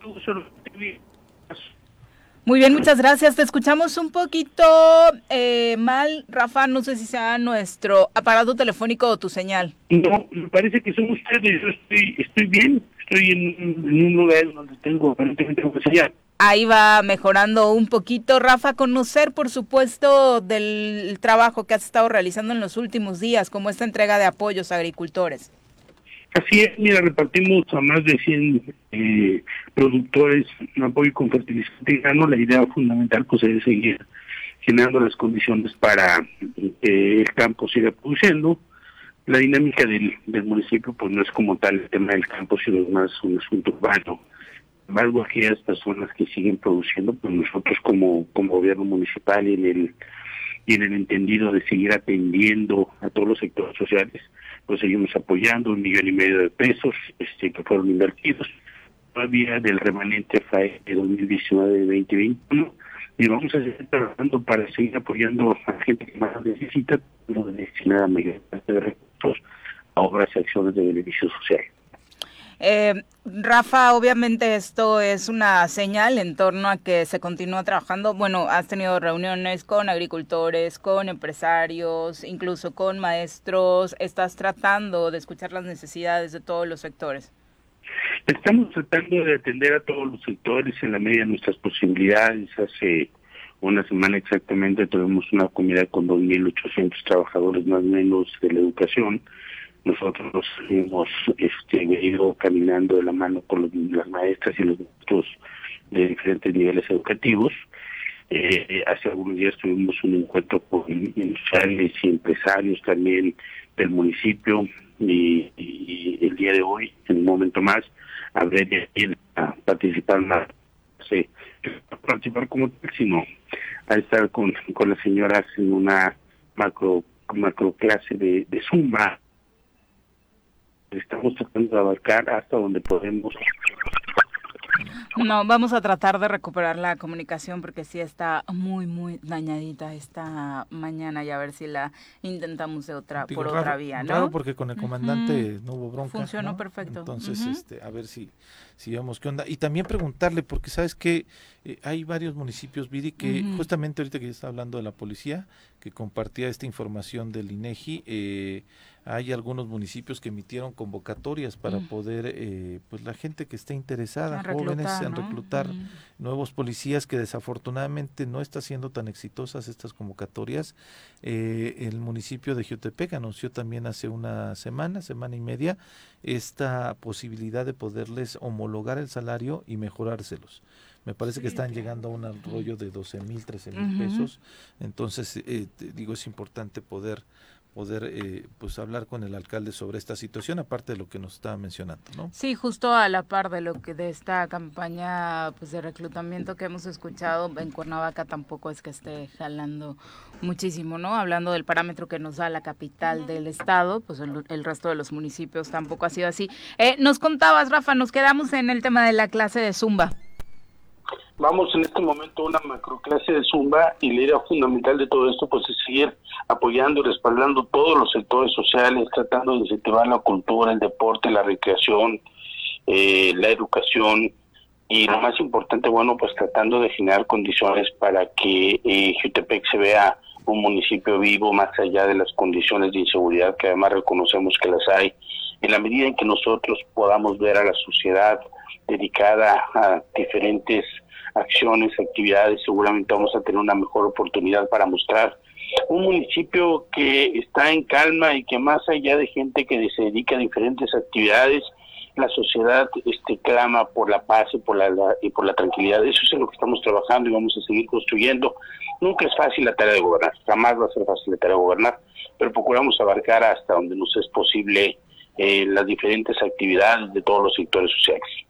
Muy bien, muchas gracias. Te escuchamos un poquito eh, mal, Rafa. No sé si sea nuestro aparato telefónico o tu señal. No, me parece que son ustedes. Yo estoy, estoy bien. Estoy en, un lugar donde tengo aparentemente señal. Ahí va mejorando un poquito. Rafa, conocer, por supuesto, del trabajo que has estado realizando en los últimos días, como esta entrega de apoyos a agricultores. Así es, mira, repartimos a más de 100 eh, productores un apoyo con fertilizante grano. La idea fundamental pues es seguir generando las condiciones para que el campo siga produciendo. La dinámica del, municipio pues no es como tal el tema del campo, sino más un asunto urbano embargo, aquellas personas que siguen produciendo, pues nosotros como, como gobierno municipal en el entendido de seguir atendiendo a todos los sectores sociales, pues seguimos apoyando un millón y medio de pesos este, que fueron invertidos todavía del remanente FAE de 2019-2021 y vamos a seguir trabajando para seguir apoyando a la gente que más necesita, no destinar a mayor parte de recursos a obras y acciones de beneficio social. Eh, Rafa, obviamente esto es una señal en torno a que se continúa trabajando. Bueno, has tenido reuniones con agricultores, con empresarios, incluso con maestros. Estás tratando de escuchar las necesidades de todos los sectores. Estamos tratando de atender a todos los sectores en la medida de nuestras posibilidades. Hace una semana exactamente tuvimos una comunidad con 2.800 trabajadores más o menos de la educación nosotros hemos este, ido caminando de la mano con las maestras y los maestros de diferentes niveles educativos. Eh, hace algunos días tuvimos un encuentro con industriales y empresarios también del municipio y, el día de hoy, en un momento más, habré de ir a participar más, sí, participar como sino a estar con, con las señoras en una macro macro clase de, de Zumba estamos tratando de abarcar hasta donde podemos. No, vamos a tratar de recuperar la comunicación porque sí está muy, muy dañadita esta mañana y a ver si la intentamos de otra, por otra vía, ¿no? Claro, porque con el comandante no hubo bronca. Funcionó perfecto. Entonces, este, a ver si, si vemos qué onda. Y también preguntarle, porque sabes que eh, hay varios municipios, Viri, que justamente ahorita que ya está hablando de la policía, que compartía esta información del INEGI, eh, hay algunos municipios que emitieron convocatorias para mm. poder, eh, pues la gente que esté interesada, jóvenes, en reclutar nuevos policías, que desafortunadamente no está siendo tan exitosas estas convocatorias. Eh, el municipio de Jutepec anunció también hace una semana, semana y media, esta posibilidad de poderles homologar el salario y mejorárselos. Me parece que están llegando a un rollo de 12 mil, 13 mil pesos. Entonces, eh, digo, es importante poder poder eh, pues hablar con el alcalde sobre esta situación aparte de lo que nos estaba mencionando no sí justo a la par de lo que de esta campaña pues de reclutamiento que hemos escuchado en Cuernavaca tampoco es que esté jalando muchísimo no hablando del parámetro que nos da la capital del estado pues el, resto de los municipios tampoco ha sido así. Eh, nos contabas Rafa nos quedamos en el tema de la clase de zumba Vamos en este momento a una macroclase de Zumba y la idea fundamental de todo esto pues es seguir apoyando y respaldando todos los sectores sociales, tratando de incentivar la cultura, el deporte, la recreación, eh, la educación y lo más importante, bueno, pues tratando de generar condiciones para que eh, Jutepec se vea un municipio vivo más allá de las condiciones de inseguridad que además reconocemos que las hay. En la medida en que nosotros podamos ver a la sociedad dedicada a diferentes acciones, actividades, seguramente vamos a tener una mejor oportunidad para mostrar un municipio que está en calma y que más allá de gente que se dedica a diferentes actividades, la sociedad este, clama por la paz y por la, y por la tranquilidad. Eso es lo que estamos trabajando y vamos a seguir construyendo. Nunca es fácil la tarea de gobernar, jamás va a ser fácil la tarea de gobernar, pero procuramos abarcar hasta donde nos es posible eh, las diferentes actividades de todos los sectores sociales.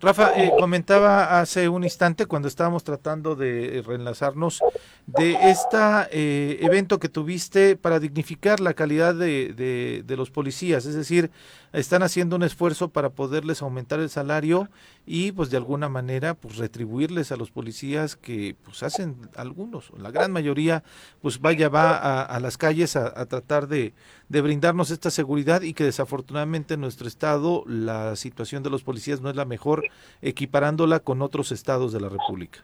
Rafa, eh, comentaba hace un instante cuando estábamos tratando de reenlazarnos de este evento que tuviste para dignificar la calidad de, de, los policías, es decir, están haciendo un esfuerzo para poderles aumentar el salario y pues de alguna manera pues retribuirles a los policías que pues hacen algunos, la gran mayoría pues vaya va a, las calles a, tratar de, de, brindarnos esta seguridad y que desafortunadamente en nuestro estado la situación de los policías no es la mejor equiparándola con otros estados de la República.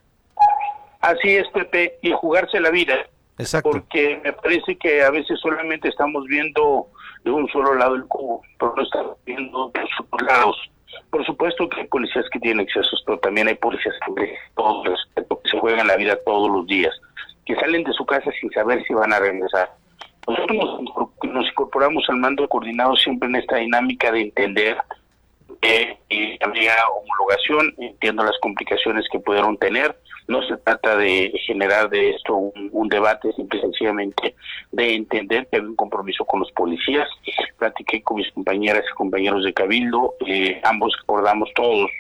Así es, Pepe, y jugarse la vida. Exacto. Porque me parece que a veces solamente estamos viendo de un solo lado del cubo, pero no estamos viendo de los otros lados. Por supuesto que hay policías que tienen excesos, pero también hay policías que, que se juegan la vida todos los días, que salen de su casa sin saber si van a regresar. Nosotros nos, incorporamos al mando coordinado siempre en esta dinámica de entender eh, y también homologación, entiendo las complicaciones que pudieron tener. No se trata de generar de esto un, debate, simple y sencillamente de entender que hay un compromiso con los policías. Platiqué con mis compañeras y compañeros de Cabildo, eh, ambos acordamos todos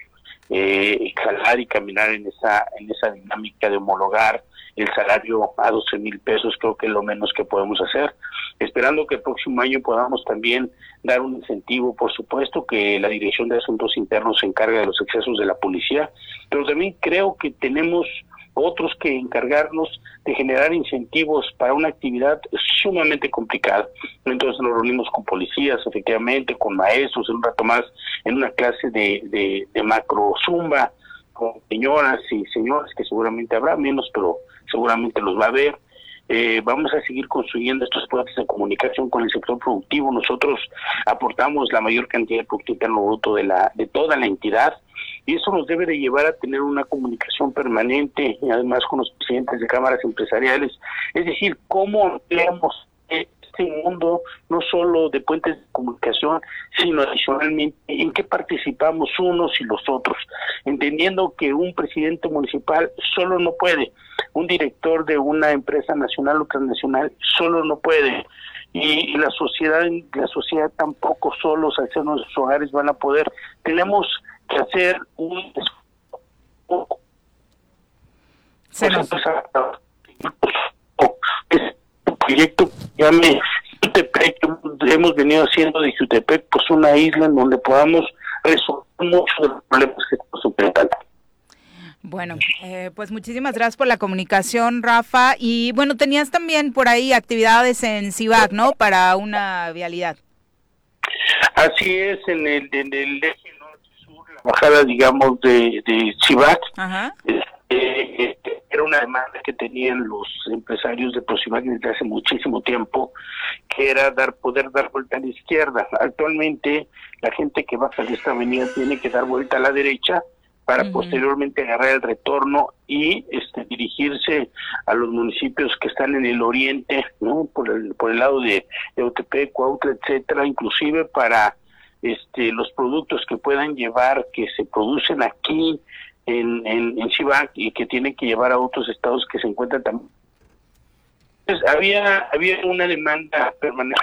eh, jalar y caminar en esa, en esa dinámica de homologar el salario a 12 mil pesos, creo que es lo menos que podemos hacer. Esperando que el próximo año podamos también dar un incentivo, por supuesto, que la Dirección de Asuntos Internos se encargue de los excesos de la policía, pero también creo que tenemos otros que encargarnos de generar incentivos para una actividad sumamente complicada. Entonces nos reunimos con policías, efectivamente, con maestros, en un rato más, en una clase de, de, macro zumba, con señoras y señores que seguramente habrá menos, pero seguramente los va a ver. Eh, vamos a seguir construyendo estos puentes de comunicación con el sector productivo. Nosotros aportamos la mayor cantidad de Producto Interno Bruto de, la, de toda la entidad y eso nos debe de llevar a tener una comunicación permanente y además con los presidentes de cámaras empresariales, es decir, cómo ampliamos este mundo no solo de puentes de comunicación, sino adicionalmente en qué participamos unos y los otros, entendiendo que un presidente municipal solo no puede, un director de una empresa nacional o transnacional solo no puede, y la sociedad la sociedad tampoco solos al ser nuestros hogares van a poder. Tenemos que hacer un se nos... proyecto que llame Jutepec, hemos venido haciendo de Jutepec pues una isla en donde podamos resolver muchos de los problemas que nos enfrentan. Bueno, eh, pues muchísimas gracias por la comunicación, Rafa. Y bueno, tenías también por ahí actividades en CIVAC, ¿no? Para una vialidad. Así es, en el, en el eje norte-sur, la bajada, digamos, de, de Civac. Este, era una demanda que tenían los empresarios de Procivac desde hace muchísimo tiempo, que era dar poder dar vuelta a la izquierda. Actualmente, la gente que baja de esta avenida tiene que dar vuelta a la derecha para posteriormente agarrar el retorno y este, dirigirse a los municipios que están en el oriente, ¿no? por, el, por el lado de Eutepec, Cuautla, etcétera, inclusive para este, los productos que puedan llevar, que se producen aquí en, en, en y que tienen que llevar a otros estados que se encuentran también. Pues, había, había una demanda permanente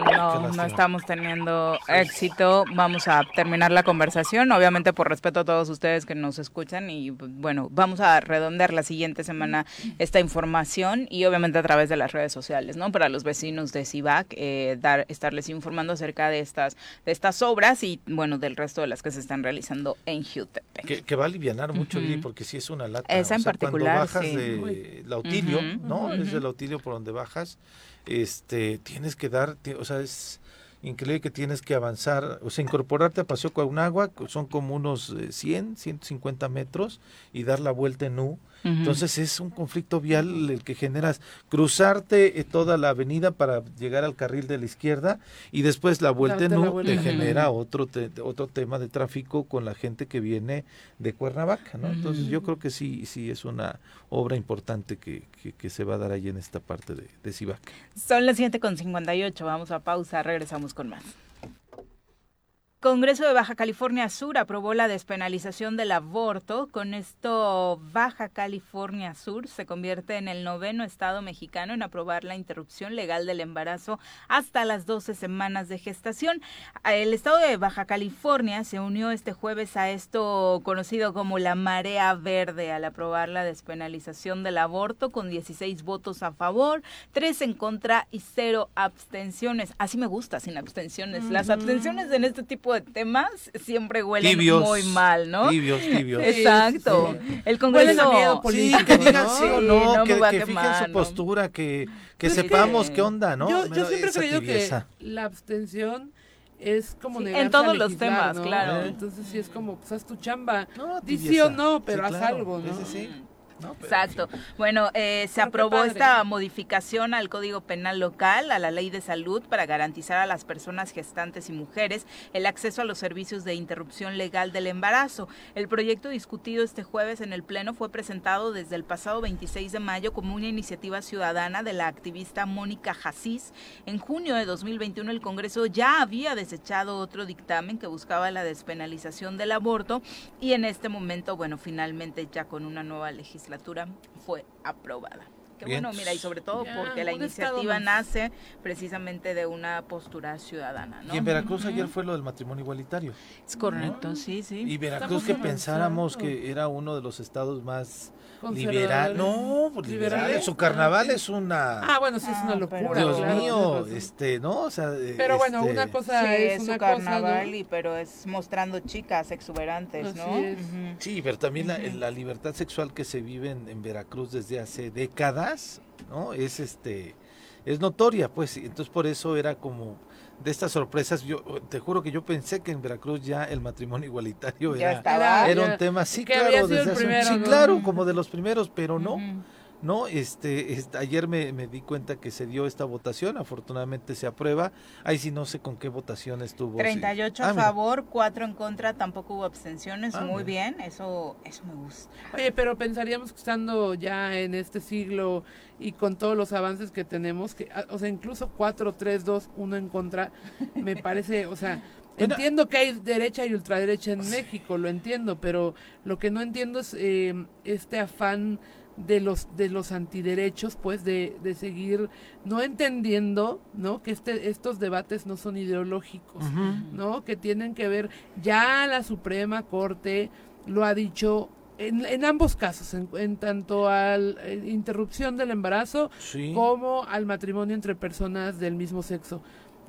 no, no estamos teniendo éxito. Vamos a terminar la conversación, obviamente por respeto a todos ustedes que nos escuchan y bueno, vamos a redondear la siguiente semana esta información y obviamente a través de las redes sociales, ¿no? Para los vecinos de Cibac, eh, dar, estarles informando acerca de estas, de estas obras y bueno, del resto de las que se están realizando en Jutepec. Que, va a aliviar mucho, porque si es una lata. Esa en particular, cuando bajas de Lautilio, ¿no? Es de Lautilio por donde bajas este, tienes que dar, o sea, es increíble que tienes que avanzar, o sea, incorporarte a Paseo Coagnagua, son como unos 100, eh, 150 metros, y dar la vuelta en U, entonces es un conflicto vial el que generas cruzarte eh, toda la avenida para llegar al carril de la izquierda y después la vuelta en U te genera otro otro tema de tráfico con la gente que viene de Cuernavaca, ¿no? Entonces yo creo que sí sí es una obra importante que, que, se va a dar ahí en esta parte de, de Cibac. Son las 7.58, vamos a pausa, regresamos con más. Congreso de Baja California Sur aprobó la despenalización del aborto. Con esto, Baja California Sur se convierte en el noveno estado mexicano en aprobar la interrupción legal del embarazo hasta las 12 semanas de gestación. El estado de Baja California se unió este jueves a esto conocido como la marea verde al aprobar la despenalización del aborto con 16 votos a favor, 3 en contra y 0 abstenciones. Así me gusta, sin abstenciones. Las abstenciones en este tipo de temas siempre huelen muy mal, ¿no? Tibios, tibios. [laughs] Exacto. El Congreso. Sí, que digan sí o no, que, que fijen su postura, que, que sepamos qué onda, ¿no? Yo, yo siempre he creído que la abstención es como en todos los temas, claro. Entonces sí es como, pues haz tu chamba. No, sí o no, pero haz algo, ¿no? Sí, Exacto. Bueno, eh, se aprobó esta modificación al Código Penal local, a la Ley de Salud, para garantizar a las personas gestantes y mujeres el acceso a los servicios de interrupción legal del embarazo. El proyecto discutido este jueves en el Pleno fue presentado desde el pasado 26 de mayo como una iniciativa ciudadana de la activista Mónica Jasís. En junio de 2021 el Congreso ya había desechado otro dictamen que buscaba la despenalización del aborto y en este momento, bueno, finalmente ya con una nueva legislación legislatura fue aprobada. qué Bien. bueno, mira, y sobre todo porque la iniciativa nace precisamente de una postura ciudadana, ¿no? Y en Veracruz ayer fue lo del matrimonio igualitario. Es correcto, sí, sí. Y Veracruz Estamos que pensáramos que era uno de los estados más. Liberal. No, pues. ¿Liberales? Su carnaval es una... Ah, bueno, sí es una Ah, locura. pero- Dios claro, mío, este, ¿no? O sea, eh, Pero bueno, este, una cosa Sí, es es una su cosa, carnaval, ¿no? y, pero es mostrando chicas exuberantes, Así ¿no? Sí, pero también la, la libertad sexual que se vive en, en Veracruz desde hace décadas, ¿no? Es este es notoria, pues, y entonces por eso era como de estas sorpresas, yo te juro que yo pensé que en Veracruz ya el matrimonio igualitario Ya era, estaba. era ya- un tema, sí, claro, desde hace un- primero, sí, ¿no? claro, como de los primeros, pero no, no, este, este, ayer me, me di cuenta que se dio esta votación, afortunadamente se aprueba, ahí sí no sé con qué votación estuvo. sí. 38 Ah, a favor, 4 en contra, tampoco hubo abstenciones, Ah, muy mira. bien, eso eso me gusta. Oye, pero pensaríamos que estando ya en este siglo y con todos los avances que tenemos, que, ah, o sea, incluso 4, 3, 2, 1 en contra, me [laughs] parece, o sea, Bueno. entiendo que hay derecha y ultraderecha en México, lo entiendo, pero lo que no entiendo es eh, este afán de los de los antiderechos, pues, de, de seguir no entendiendo, ¿no? Que este estos debates no son ideológicos. ¿no? Que tienen que ver, ya la Suprema Corte lo ha dicho en, en ambos casos, en, en tanto a la interrupción del embarazo Sí. como al matrimonio entre personas del mismo sexo.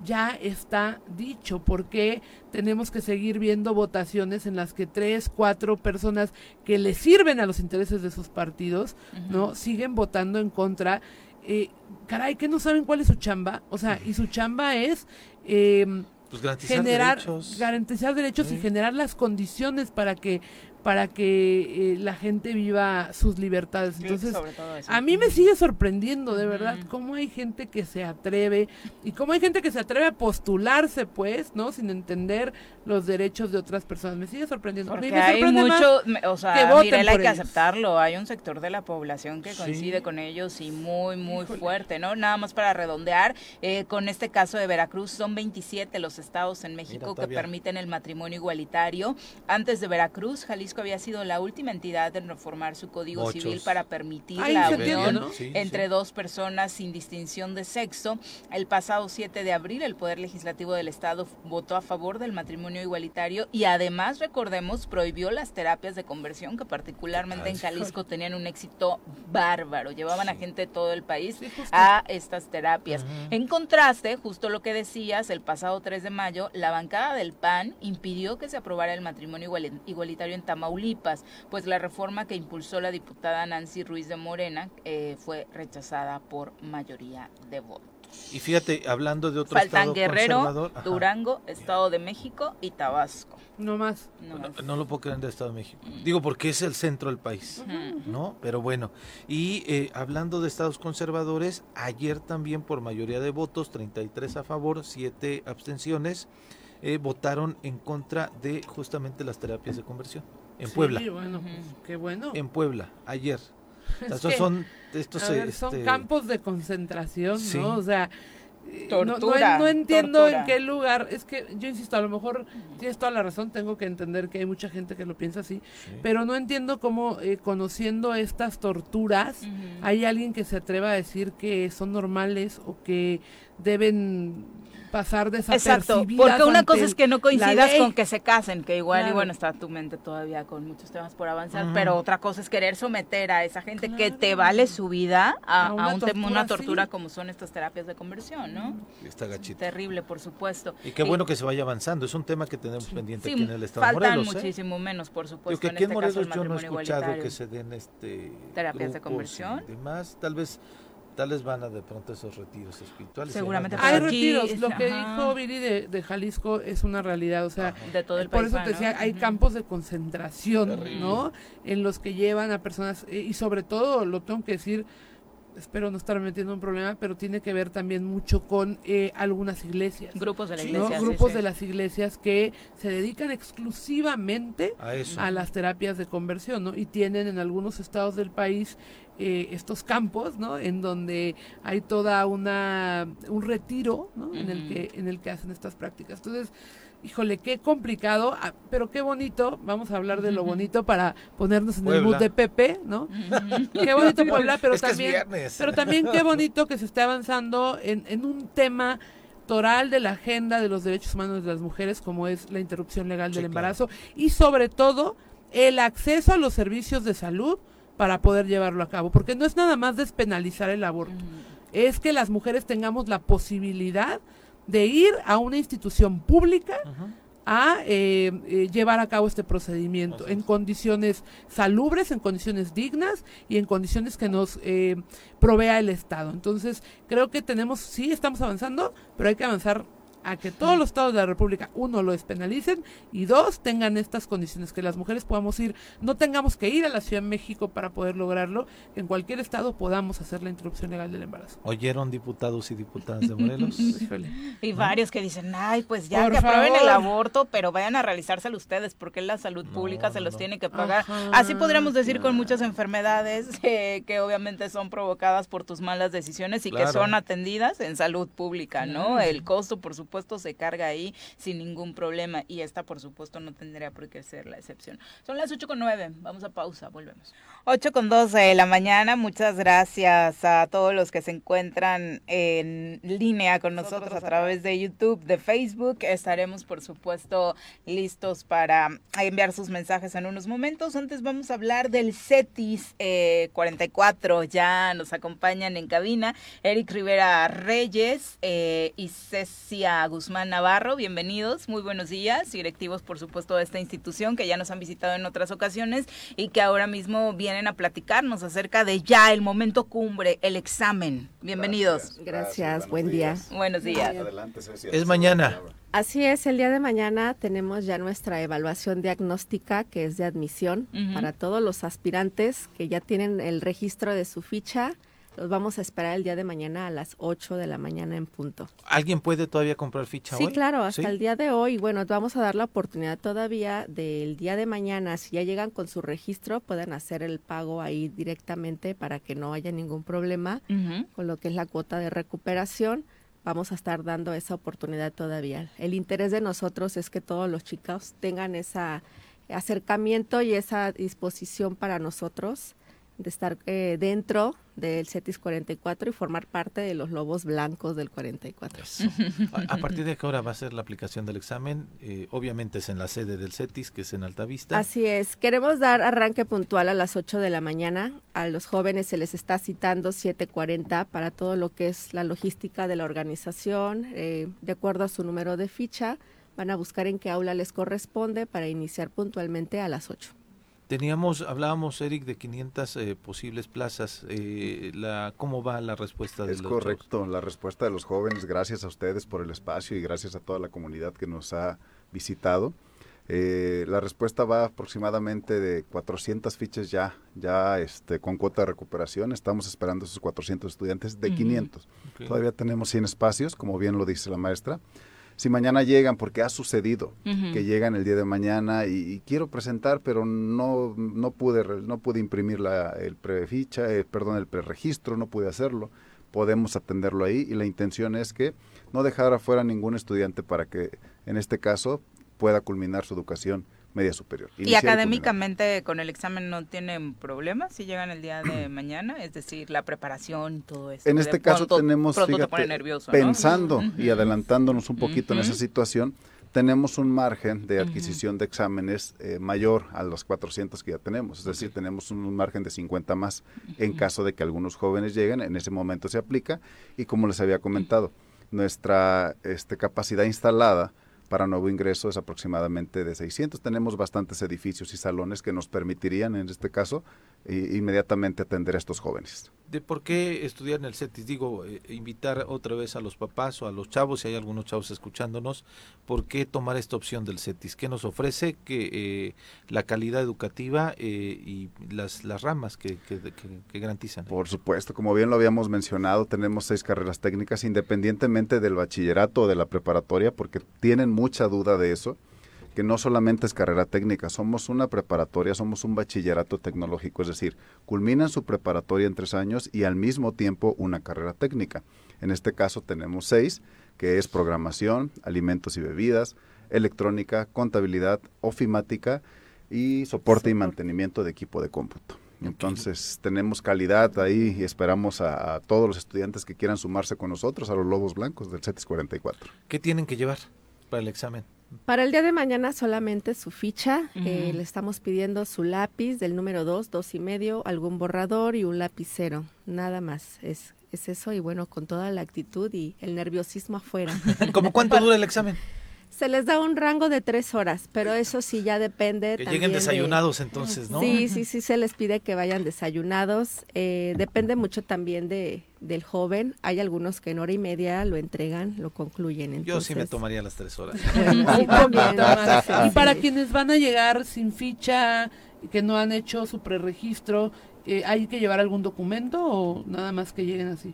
Ya está dicho, porque tenemos que seguir viendo votaciones en las que tres, cuatro personas que le sirven a los intereses de sus partidos, ¿no? Siguen votando en contra. Eh, caray, que no saben cuál es su chamba. O sea, y su chamba es eh, Pues garantizar generar derechos. garantizar derechos y generar las condiciones para que para que eh, la gente viva sus libertades. Entonces, eso. a mí me sigue sorprendiendo, de verdad, cómo hay gente que se atreve y cómo hay gente que se atreve a postularse, pues, ¿no? Sin entender los derechos de otras personas. Me sigue sorprendiendo. Porque me, hay mucho, o que sea, voten Mirela, hay que ellos. aceptarlo, hay un sector de la población que Sí. coincide con ellos y muy, muy Híjole. fuerte, ¿no? Nada más para redondear, eh, con este caso de Veracruz, son 27 los estados en México que permiten el matrimonio igualitario. Antes de Veracruz, Jalisco había sido la última entidad en reformar su código Muchos. civil para permitir la unión entiende, ¿no? Sí, entre sí. dos personas sin distinción de sexo. El pasado 7 de abril, el Poder Legislativo del Estado votó a favor del matrimonio igualitario y además, recordemos, prohibió las terapias de conversión que particularmente en Jalisco tenían un éxito bárbaro. Llevaban a gente de todo el país a estas terapias. En contraste, justo lo que decías, el pasado 3 de mayo, la bancada del PAN impidió que se aprobara el matrimonio iguali- igualitario en Tamaulipas, pues la reforma que impulsó la diputada Nancy Ruiz de Morena eh, fue rechazada por mayoría de votos. Y fíjate, hablando de otro Faltan estado Guerrero, conservador, ajá. Durango, Estado de México y Tabasco. No más. No No, más. no lo puedo creer del Estado de México. Digo porque es el centro del país. ¿no? Pero bueno, y eh, hablando de estados conservadores, ayer también por mayoría de votos, 33 a favor, 7 abstenciones, eh, votaron en contra de justamente las terapias de conversión. En Sí, Puebla, bueno, pues, qué bueno. en Puebla, ayer. O sea, Es estos que, son estos ver, son este, campos de concentración, Sí. ¿no? O sea, eh, no- no, Tortura, no entiendo tortura. en qué lugar. Es que yo insisto, a lo mejor tienes toda la razón. Tengo que entender que hay mucha gente que lo piensa así. sí. Pero no entiendo cómo, eh, conociendo estas torturas, hay alguien que se atreva a decir que son normales o que deben pasar desapercibidas. Exacto, porque una cosa es que no coincidas con que se casen, que igual y bueno está tu mente todavía con muchos temas por avanzar, pero otra cosa es querer someter a esa gente que te vale su vida a, A a una un tema- una tortura, tortura sí. como son estas terapias de conversión, ¿no? Está gachito. Terrible, por supuesto. Y qué bueno que se vaya avanzando, es un tema que tenemos pendiente Sí, aquí en el estado de faltan Morelos. ¿eh? muchísimo menos, por supuesto, que en aquí en este caso yo no he matrimonio escuchado que se den este Terapias de conversión. y demás, tal vez tal vez van a de pronto esos retiros espirituales. Seguramente Hay retiros. Lo que ajá. dijo Viri de, de Jalisco es una realidad. O sea, de todo el por país. eso te ¿no? decía, hay campos de concentración, Terrible. ¿no? En los que llevan a personas, eh, y sobre todo, lo tengo que decir, espero no estar metiendo en un problema, pero tiene que ver también mucho con eh, algunas iglesias. Grupos de la ¿no? iglesia. sí, Grupos sí. de las iglesias que se dedican exclusivamente A eso. a las terapias de conversión, ¿no? Y tienen en algunos estados del país eh, estos campos, ¿no? En donde hay toda una un retiro, ¿no? En el que en el que hacen estas prácticas. Entonces híjole, qué complicado, ah, pero qué bonito, vamos a hablar de lo bonito para ponernos en el mood de Pepe, ¿no? qué bonito Puebla, pero también, pero también qué bonito que se esté avanzando en, en un tema toral de la agenda de los derechos humanos de las mujeres, como es la interrupción legal del embarazo, y sobre todo el acceso a los servicios de salud para poder llevarlo a cabo, porque no es nada más despenalizar el aborto, es que las mujeres tengamos la posibilidad de ir a una institución pública a eh, eh, llevar a cabo este procedimiento en condiciones salubres, en condiciones dignas y en condiciones que nos eh, provea el Estado. Entonces, creo que tenemos, sí, estamos avanzando, pero hay que avanzar a que todos los estados de la República, uno, lo despenalicen y dos, tengan estas condiciones, que las mujeres podamos ir, no tengamos que ir a la Ciudad de México para poder lograrlo, que en cualquier estado podamos hacer la interrupción legal del embarazo. ¿Oyeron diputados y diputadas de Morelos? [laughs] y varios que dicen, ay, pues ya que aprueben el aborto, pero vayan a realizárselo ustedes, porque la salud pública se los tiene que pagar. Así podríamos decir con muchas enfermedades [laughs] eh, que obviamente son provocadas por tus malas decisiones y que son atendidas en salud pública, ¿no? El costo, por supuesto, se carga ahí sin ningún problema y esta por supuesto no tendría por qué ser la excepción. Son las 8 con 9, vamos a pausa, volvemos. 8 con 12 de la mañana, muchas gracias a todos los que se encuentran en línea con nosotros, a través de YouTube, de Facebook. Estaremos por supuesto listos para enviar sus mensajes en unos momentos. Antes vamos a hablar del CETIS 44, eh, ya nos acompañan en cabina Eric Rivera Reyes eh, y Cecia Guzmán Navarro, bienvenidos, muy buenos días, directivos por supuesto de esta institución que ya nos han visitado en otras ocasiones y que ahora mismo vienen a platicarnos acerca de ya el momento cumbre, el examen. Bienvenidos. Gracias, buen día. Buenos días. es mañana. Así es, el día de mañana tenemos ya nuestra evaluación diagnóstica que es de admisión para todos los aspirantes que ya tienen el registro de su ficha los vamos a esperar el día de mañana a las 8 de la mañana en punto. ¿Alguien puede todavía comprar ficha hoy? Sí, claro, hasta el día de hoy. Bueno, vamos a dar la oportunidad todavía del día de mañana, si ya llegan con su registro, pueden hacer el pago ahí directamente para que no haya ningún problema con lo que es la cuota de recuperación. Vamos a estar dando esa oportunidad todavía. El interés de nosotros es que todos los chicos tengan ese acercamiento y esa disposición para nosotros de estar eh, dentro del CETIS 44 y formar parte de los lobos blancos del 44. A, partir de qué hora va a ser la aplicación del examen? Eh, obviamente es en la sede del CETIS, que es en Altavista. Así es. Queremos dar arranque puntual a las 8 de la mañana. A los jóvenes se les está citando 7.40 para todo lo que es la logística de la organización, eh, de acuerdo a su número de ficha. Van a buscar en qué aula les corresponde para iniciar puntualmente a las 8. Teníamos, hablábamos, Eric, de 500 eh, posibles plazas. Eh, la, ¿Cómo va la respuesta de es correcto, la respuesta de los jóvenes, gracias a ustedes por el espacio y gracias a toda la comunidad que nos ha visitado. Eh, la respuesta va aproximadamente de 400 fichas ya, ya este, con cuota de recuperación. Estamos esperando esos 400 estudiantes de 500. Todavía tenemos 100 espacios, como bien lo dice la maestra si mañana llegan, porque ha sucedido que llegan el día de mañana y, quiero presentar, pero no, no pude no pude imprimir la, el preficha, eh, perdón, el preregistro, no pude hacerlo. Podemos atenderlo ahí y la intención es que no dejar afuera ningún estudiante para que en este caso pueda culminar su educación media superior. ¿Y académicamente con el examen no tienen problemas si llegan el día de [clears throat] mañana? Es decir, la preparación todo eso. En este caso tenemos, pensando y adelantándonos un poquito en esa situación, tenemos un margen de adquisición de exámenes eh, mayor a los 400 que ya tenemos. Es decir, tenemos un, margen de 50 más en caso de que algunos jóvenes lleguen. En ese momento se aplica. Y como les había comentado, nuestra este, capacidad instalada para nuevo ingreso es aproximadamente de 600. Tenemos bastantes edificios y salones que nos permitirían, en este caso, inmediatamente atender a estos jóvenes de por qué estudiar en el CETIS. Digo, eh, invitar otra vez a los papás o a los chavos, si hay algunos chavos escuchándonos, ¿por qué tomar esta opción del CETIS? ¿Qué nos ofrece? que eh, La calidad educativa eh, y las, las ramas que, que, garantizan. Por supuesto, como bien lo habíamos mencionado, tenemos seis carreras técnicas independientemente del bachillerato o de la preparatoria, porque tienen mucha duda de eso que no solamente es carrera técnica, somos una preparatoria, somos un bachillerato tecnológico, es decir, culminan su preparatoria en tres años y al mismo tiempo una carrera técnica. En este caso tenemos seis, que es programación, alimentos y bebidas, electrónica, contabilidad, ofimática y soporte y mantenimiento de equipo de cómputo. Entonces tenemos calidad ahí y esperamos a, a, todos los estudiantes que quieran sumarse con nosotros a los Lobos Blancos del CETIS 44. ¿Qué tienen que llevar para el examen? Para el día de mañana solamente su ficha, uh -huh. eh, le estamos pidiendo su lápiz del número 2, dos y medio, algún borrador y un lapicero, nada más, es, es eso y bueno, con toda la actitud y el nerviosismo afuera. [laughs] ¿Cómo cuánto dura el examen? Se les da un rango de tres horas, pero eso sí ya depende. Que lleguen desayunados de... entonces, ¿no? Sí, sí, sí, se les pide que vayan desayunados. Eh, depende mucho también de, del joven. Hay algunos que en hora y media lo entregan, lo concluyen. Entonces... Yo sí me tomaría las tres horas. [laughs] sí, también, y para quienes van a llegar sin ficha, que no han hecho su preregistro, eh, ¿hay que llevar algún documento o nada más que lleguen así?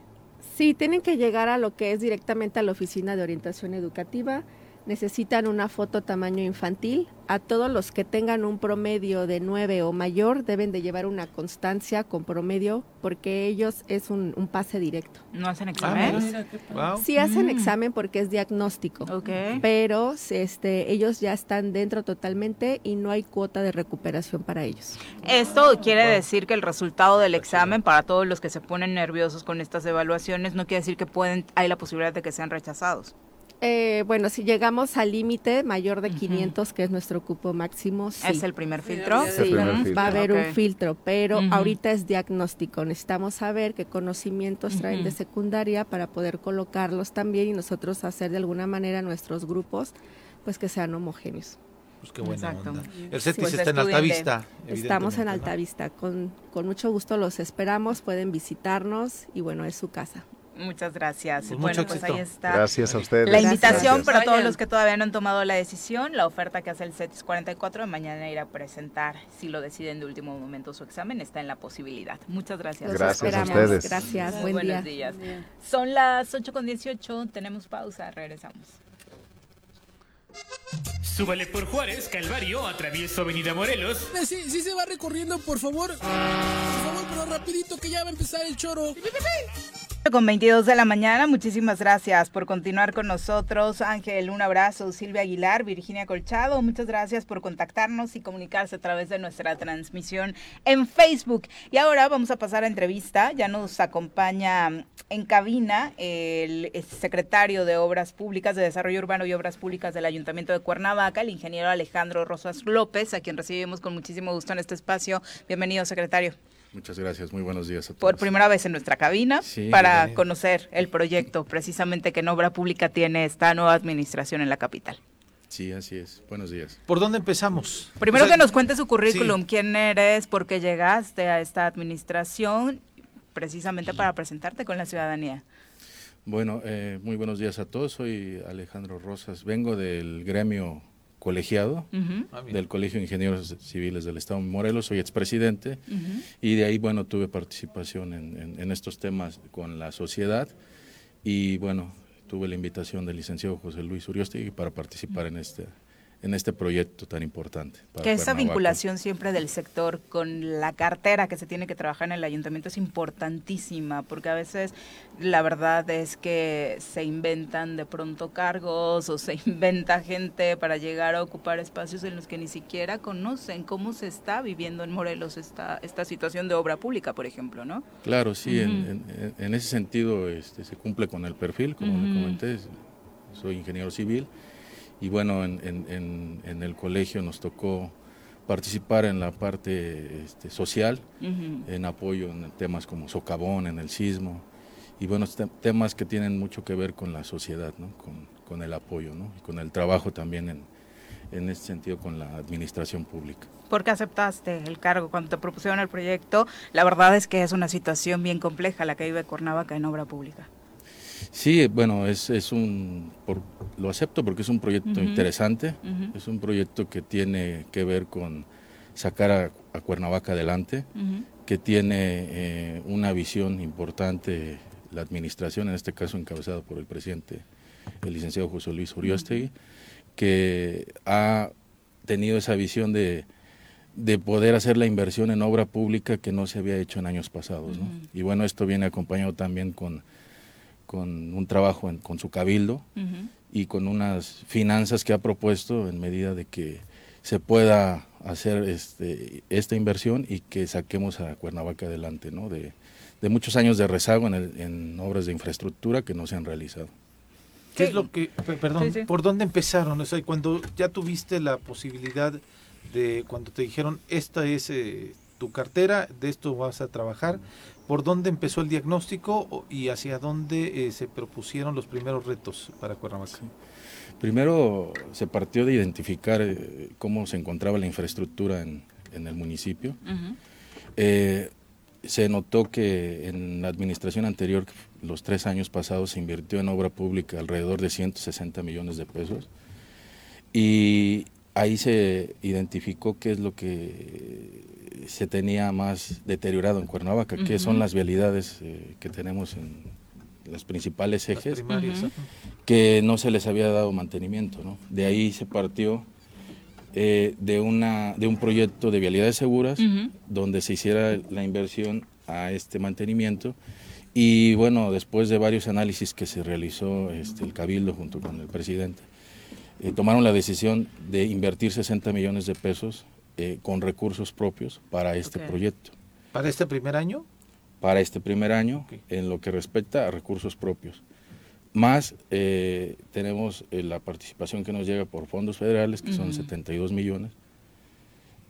Sí, tienen que llegar a lo que es directamente a la oficina de orientación educativa necesitan una foto tamaño infantil. A todos los que tengan un promedio de 9 o mayor deben de llevar una constancia con promedio porque ellos es un, un pase directo. ¿No hacen examen? Ah, wow. Sí hacen mm. examen porque es diagnóstico, okay. pero este, ellos ya están dentro totalmente y no hay cuota de recuperación para ellos. Esto quiere decir que el resultado del examen para todos los que se ponen nerviosos con estas evaluaciones no quiere decir que pueden hay la posibilidad de que sean rechazados. Eh, bueno, si llegamos al límite mayor de 500, uh -huh. que es nuestro cupo máximo, sí. ¿Es el primer filtro? Sí, el primer filtro. va a haber okay. un filtro, pero uh -huh. ahorita es diagnóstico. Necesitamos saber qué conocimientos uh -huh. traen de secundaria para poder colocarlos también y nosotros hacer de alguna manera nuestros grupos, pues que sean homogéneos. Pues qué buena Exacto. onda. El CETIS pues está en Altavista. Estamos en Altavista. Con, con mucho gusto los esperamos, pueden visitarnos y bueno, es su casa. Muchas gracias. Pues bueno, pues ahí está. Gracias a ustedes. La invitación gracias. para todos los que todavía no han tomado la decisión, la oferta que hace el CETIS 44 de mañana ir a presentar, si lo deciden de último momento su examen, está en la posibilidad. Muchas gracias. Los gracias esperamos. a ustedes. Gracias, Muy buen buenos día. días. Son las 8 con 18, tenemos pausa, regresamos. Súbale por Juárez, Calvario, atravieso Avenida Morelos. Sí, sí se va recorriendo, por favor. Por favor, pero rapidito que ya va a empezar el choro. Con 22 de la mañana, muchísimas gracias por continuar con nosotros. Ángel, un abrazo. Silvia Aguilar, Virginia Colchado, muchas gracias por contactarnos y comunicarse a través de nuestra transmisión en Facebook. Y ahora vamos a pasar a entrevista. Ya nos acompaña en cabina el secretario de Obras Públicas, de Desarrollo Urbano y Obras Públicas del Ayuntamiento de Cuernavaca, el ingeniero Alejandro Rosas López, a quien recibimos con muchísimo gusto en este espacio. Bienvenido, secretario. Muchas gracias, muy buenos días a todos. Por primera vez en nuestra cabina sí, para bien. conocer el proyecto precisamente que en obra pública tiene esta nueva administración en la capital. Sí, así es. Buenos días. ¿Por dónde empezamos? Primero o sea, que nos cuente su currículum, sí. quién eres, por qué llegaste a esta administración, precisamente para presentarte con la ciudadanía. Bueno, eh, muy buenos días a todos. Soy Alejandro Rosas. Vengo del gremio colegiado uh -huh. del Colegio de Ingenieros Civiles del Estado de Morelos, soy expresidente uh -huh. y de ahí, bueno, tuve participación en, en, en, estos temas con la sociedad y, bueno, tuve la invitación del licenciado José Luis Uriostegui para participar uh -huh. en este en este proyecto tan importante. Para que esa vinculación siempre del sector con la cartera que se tiene que trabajar en el ayuntamiento es importantísima, porque a veces la verdad es que se inventan de pronto cargos o se [laughs] inventa gente para llegar a ocupar espacios en los que ni siquiera conocen cómo se está viviendo en Morelos esta, esta situación de obra pública, por ejemplo, ¿no? Claro, sí, uh -huh. en, en, en, ese sentido este, se cumple con el perfil, como uh -huh. le comenté, soy ingeniero civil y bueno, en, en, en, el colegio nos tocó participar en la parte este, social, uh -huh. en apoyo en temas como socavón, en el sismo, y bueno, temas que tienen mucho que ver con la sociedad, ¿no? con, con el apoyo ¿no? y con el trabajo también en, en este sentido con la administración pública. ¿Por qué aceptaste el cargo cuando te propusieron el proyecto? La verdad es que es una situación bien compleja la que vive Cuernavaca en obra pública. Sí, bueno, es, es un, por, lo acepto porque es un proyecto uh -huh. interesante, uh -huh. es un proyecto que tiene que ver con sacar a, a Cuernavaca adelante, uh -huh. que tiene eh, una visión importante la administración, en este caso encabezada por el presidente, el licenciado José Luis Uriostegui, que ha tenido esa visión de, de poder hacer la inversión en obra pública que no se había hecho en años pasados. ¿no? Y bueno, esto viene acompañado también con con un trabajo con su cabildo y con unas finanzas que ha propuesto en medida de que se pueda hacer este, esta inversión y que saquemos a Cuernavaca adelante, ¿no? De, muchos años de rezago en, obras de infraestructura que no se han realizado. ¿Qué es lo que, perdón, por dónde empezaron? O sea, cuando ya tuviste la posibilidad de, cuando te dijeron, esta es eh, tu cartera, de esto vas a trabajar, ¿por dónde empezó el diagnóstico y hacia dónde eh, se propusieron los primeros retos para Cuernavaca? Primero se partió de identificar eh, cómo se encontraba la infraestructura en, el municipio. Eh, se notó que en la administración anterior, los tres años pasados, se invirtió en obra pública alrededor de 160 millones de pesos. Y ahí se identificó qué es lo que se tenía más deteriorado en Cuernavaca, que son las vialidades eh, que tenemos en los principales ejes, que no se les había dado mantenimiento. ¿no? De ahí se partió eh, de, una, de un proyecto de vialidades seguras, donde se hiciera la inversión a este mantenimiento. Y bueno, después de varios análisis que se realizó este, el Cabildo junto con el presidente, eh, tomaron la decisión de invertir 60 millones de pesos eh, con recursos propios para este proyecto. ¿Para este primer año? Para este primer año, en lo que respecta a recursos propios. Más eh, tenemos eh, la participación que nos llega por fondos federales, que son 72 millones,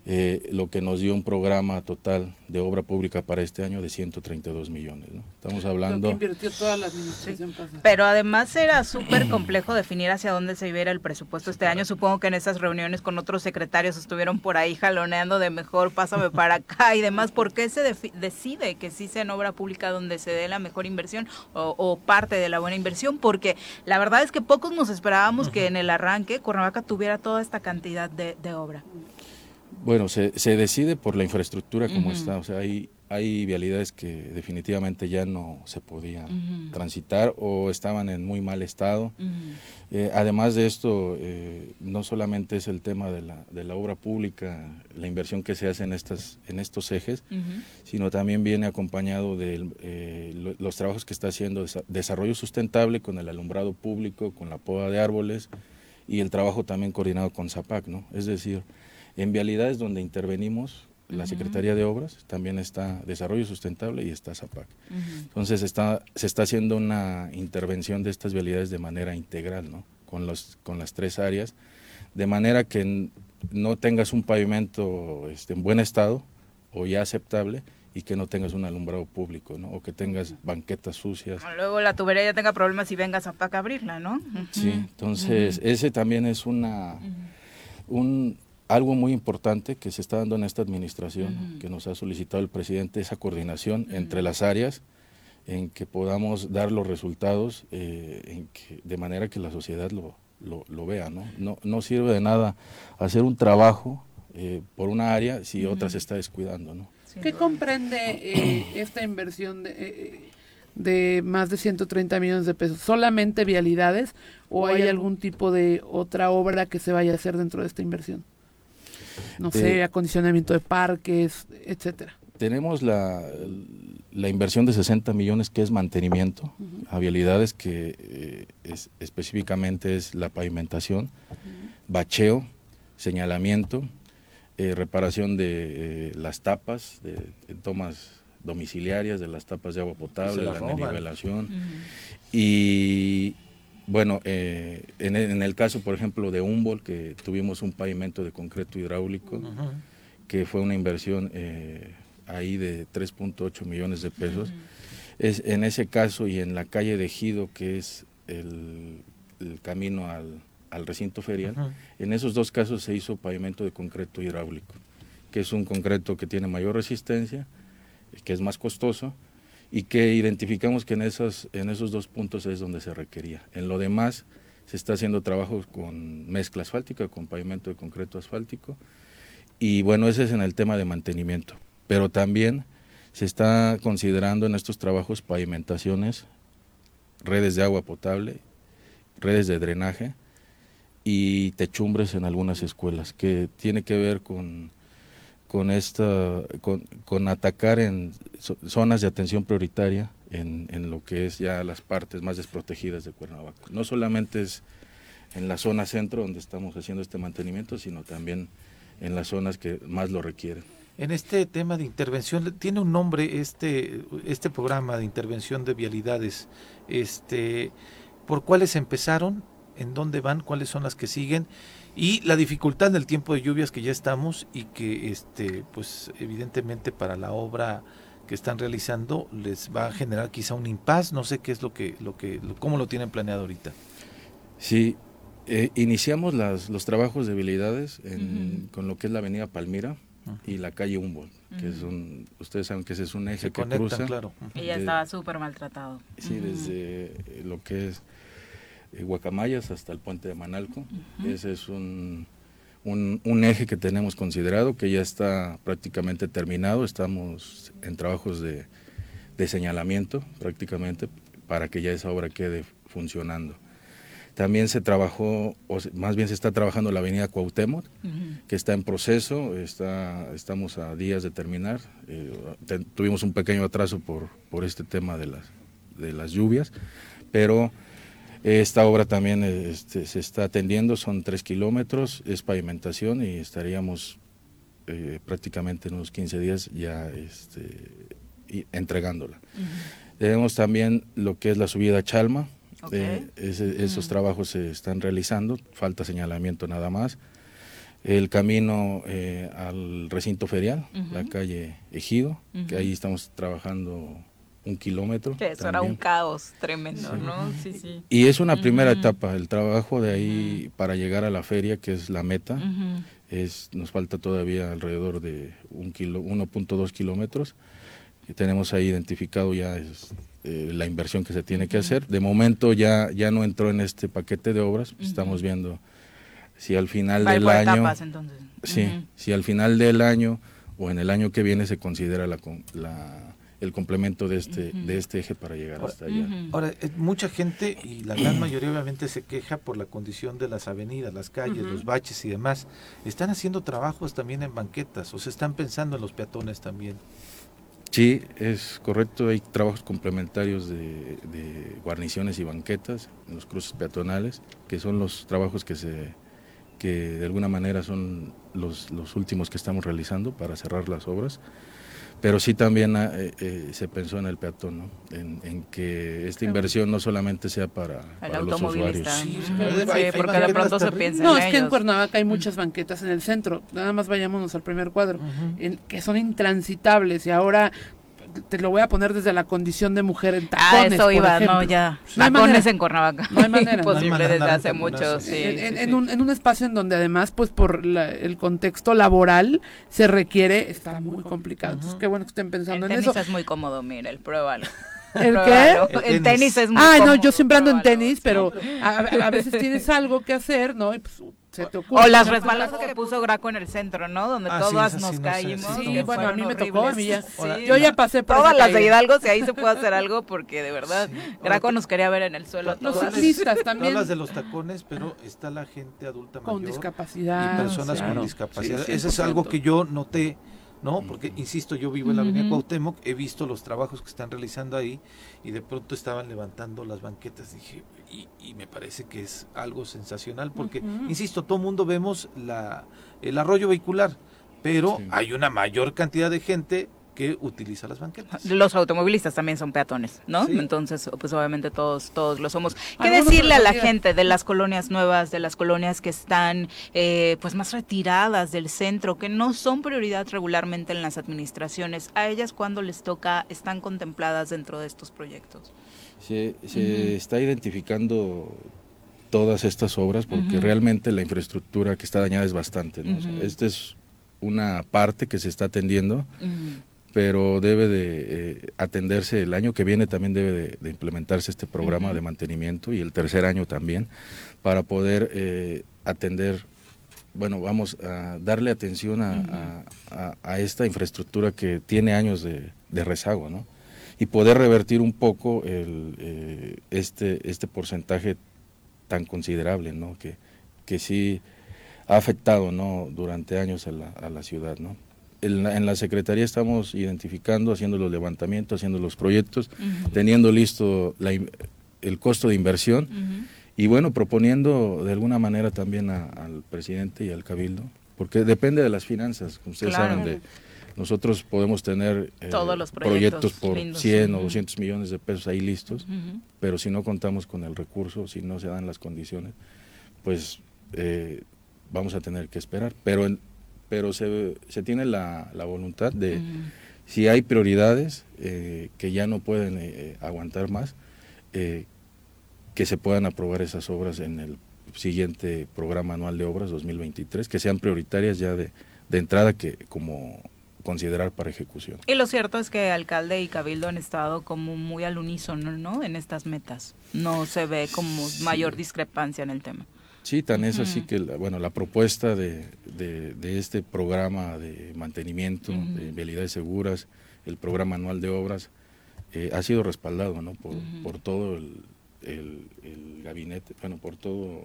eh, lo que nos dio un programa total de obra pública para este año de 132 millones. ¿no? Estamos hablando... invirtió toda la administración Pero además era súper [clears throat] complejo definir hacia dónde se iba el presupuesto este año. Supongo que en esas reuniones con otros secretarios estuvieron por ahí jaloneando de mejor, pásame para acá y demás. ¿Por qué se decide que sí sea en obra pública donde se dé la mejor inversión o, parte de la buena inversión? Porque la verdad es que pocos nos esperábamos que en el arranque Cuernavaca tuviera toda esta cantidad de, de obra. Bueno, se, se decide por la infraestructura como está, o sea, hay, hay vialidades que definitivamente ya no se podían transitar o estaban en muy mal estado. Eh, además de esto, eh, no solamente es el tema de la, de la, obra pública, la inversión que se hace en, estas, en estos ejes, sino también viene acompañado de eh, los trabajos que está haciendo desarrollo sustentable con el alumbrado público, con la poda de árboles y el trabajo también coordinado con ZAPAC, ¿no? Es decir, en vialidades donde intervenimos, la Secretaría de Obras, también está Desarrollo Sustentable y está ZAPAC. Entonces está, se está haciendo una intervención de estas vialidades de manera integral, ¿no? Con, los, con las tres áreas, de manera que no tengas un pavimento este, en buen estado o ya aceptable y que no tengas un alumbrado público, ¿no? O que tengas banquetas sucias. Luego la tubería ya tenga problemas y vengas a ZAPAC a abrirla, ¿no? Sí, entonces ese también es una... Un, algo muy importante que se está dando en esta administración, que nos ha solicitado el presidente, esa coordinación entre las áreas, en que podamos dar los resultados eh, en que, de manera que la sociedad lo, lo, vea. ¿no? ¿no? No sirve de nada hacer un trabajo eh, por una área si otra se está descuidando. ¿no? ¿Qué comprende eh, esta inversión de, de más de 130 millones de pesos? ¿Solamente vialidades o hay algún tipo de otra obra que se vaya a hacer dentro de esta inversión? No sé, acondicionamiento de parques, etcétera. Tenemos la, la, inversión de 60 millones que es mantenimiento a vialidades que eh, es, específicamente es la pavimentación, bacheo, señalamiento, eh, reparación de eh, las tapas, de, tomas domiciliarias de las tapas de agua potable, la, nivelación y bueno, eh, en, el caso, por ejemplo, de Humboldt, que tuvimos un pavimento de concreto hidráulico, que fue una inversión eh, ahí de 3.8 millones de pesos. es, en ese caso y en la calle de Gido, que es el, camino al, recinto ferial, en esos dos casos se hizo pavimento de concreto hidráulico, que es un concreto que tiene mayor resistencia, que es más costoso y que identificamos que en esos, en esos dos puntos es donde se requería. En lo demás se está haciendo trabajo con mezcla asfáltica, con pavimento de concreto asfáltico y bueno, ese es en el tema de mantenimiento. Pero también se está considerando en estos trabajos pavimentaciones, redes de agua potable, redes de drenaje y techumbres en algunas escuelas, que tiene que ver con con esta con, atacar en zonas de atención prioritaria en, en, lo que es ya las partes más desprotegidas de Cuernavaca. No solamente es en la zona centro donde estamos haciendo este mantenimiento, sino también en las zonas que más lo requieren. En este tema de intervención, tiene un nombre este, este programa de intervención de vialidades. Este, ¿Por cuáles empezaron? ¿En dónde van? ¿Cuáles son las que siguen? Y la dificultad del tiempo de lluvias que ya estamos y que, este, pues, evidentemente para la obra que están realizando les va a generar quizá un impas. No sé qué es lo que, lo que, cómo lo tienen planeado ahorita. Sí, eh, iniciamos las, los trabajos de habilidades en, con lo que es la avenida Palmira y la calle Humboldt, que son, ustedes saben que ese es un eje que cruza. Claro. Y ya estaba súper maltratado. Sí, desde lo que es Guacamayas hasta el puente de Manalco. Ese es un, un, un, eje que tenemos considerado, que ya está prácticamente terminado. Estamos en trabajos de, de señalamiento prácticamente para que ya esa obra quede funcionando. También se trabajó, o más bien se está trabajando la avenida Cuauhtémoc, que está en proceso, está, estamos a días de terminar. Eh, tuvimos un pequeño atraso por, por este tema de las, de las lluvias, pero esta obra también este, se está atendiendo, son tres kilómetros, es pavimentación y estaríamos eh, prácticamente en unos 15 días ya este, entregándola. Tenemos también lo que es la subida a Chalma, eh, esos trabajos se están realizando, falta señalamiento nada más. El camino eh, al recinto ferial, la calle Ejido, que ahí estamos trabajando un kilómetro. Que eso era un caos tremendo, ¿no? Sí, sí. Y es una primera etapa, el trabajo de ahí para llegar a la feria, que es la meta, es nos falta todavía alrededor de un kilo, 1.2 kilómetros. Y tenemos ahí identificado ya eh, la inversión que se tiene que hacer. De momento ya, ya no entró en este paquete de obras, estamos viendo si al final del año... Sí, si al final del año o en el año que viene se considera la, la el complemento de este de este eje para llegar hasta allá. Ahora, eh, mucha gente y la gran mayoría obviamente se queja por la condición de las avenidas, las calles, los baches y demás. Están haciendo trabajos también en banquetas o se están pensando en los peatones también. Sí, es correcto. Hay trabajos complementarios de, guarniciones y banquetas en los cruces peatonales, que son los trabajos que se que de alguna manera son los, los últimos que estamos realizando para cerrar las obras pero sí también ah, eh, eh, se pensó en el peatón, ¿no? en, que esta inversión no solamente sea para, los usuarios. Sí, porque de pronto se piensa No, es que en Cuernavaca hay muchas banquetas en el centro, nada más vayámonos al primer cuadro, en, que son intransitables y ahora te lo voy a poner desde la condición de mujer en ah, tacones. Ah, eso iba, no, ya. tacones en Cuernavaca. No hay manera. Imposible desde hace mucho, sí. En, Un, en, un, espacio en donde además, pues por el contexto laboral, se requiere, está muy complicado. Entonces, qué bueno que estén pensando en eso. es muy cómodo, mira, el pruébalo. [laughs] ¿El qué? El tenis es muy Ah, no, yo siempre ando en tenis, pero a, veces tienes algo que hacer, ¿no? Y pues, o las resbalas que puso Graco en el centro, ¿no? Donde ah, todas nos caímos. Sí, bueno, a mí me tocó, a mí ya. Yo ya pasé por Todas las de Hidalgo, si ahí se puede hacer algo, porque de verdad, Graco nos quería ver en el suelo. Los ciclistas también. Hablas de los tacones, pero está la gente adulta mayor. Con discapacidad. Y personas con discapacidad. Eso es algo que yo noté ¿no? Porque, insisto, yo vivo en la avenida Cuauhtémoc, he visto los trabajos que están realizando ahí y de pronto estaban levantando las banquetas, dije, y, y me parece que es algo sensacional, porque, insisto, todo mundo vemos la, el arroyo vehicular, pero hay una mayor cantidad de gente que utiliza las banquetas. Los automovilistas también son peatones, ¿no? Entonces, pues obviamente todos todos lo somos. ¿Qué decirle a la gente de las colonias nuevas, de las colonias que están eh, pues más retiradas del centro, que no son prioridad regularmente en las administraciones? ¿A ellas cuando les toca están contempladas dentro de estos proyectos? Se, está identificando todas estas obras porque realmente la infraestructura que está dañada es bastante. esta es una parte que se está atendiendo, pero debe de eh, atenderse el año que viene también debe de, implementarse este programa de mantenimiento y el tercer año también para poder eh, atender bueno vamos a darle atención a, esta infraestructura que tiene años de, rezago no y poder revertir un poco el, eh, este este porcentaje tan considerable no que que sí ha afectado no durante años a la, a la ciudad no en la, en la Secretaría estamos identificando, haciendo los levantamientos, haciendo los proyectos, teniendo listo la el costo de inversión y bueno, proponiendo de alguna manera también a- al presidente y al cabildo, porque depende de las finanzas, como ustedes Claro. saben, de, nosotros podemos tener eh, Todos los proyectos por lindos. 100 o Ujú. 200 millones de pesos ahí listos, pero si no contamos con el recurso, si no se dan las condiciones, pues eh, vamos a tener que esperar. Pero, en- pero se, se tiene la, la voluntad de, si hay prioridades eh, que ya no pueden eh, aguantar más, que se puedan aprobar esas obras en el siguiente programa anual de obras 2023, que sean prioritarias ya de, de entrada que como considerar para ejecución. Y lo cierto es que alcalde y cabildo han estado como muy al unísono, ¿no? En estas metas. No se ve como mayor discrepancia en el tema. Sí, tan es así que, la, bueno, la propuesta de, de- de este programa de mantenimiento, de vialidades seguras, el programa anual de obras, eh, ha sido respaldado, ¿no? Por, por todo el, el- el gabinete, bueno, por todo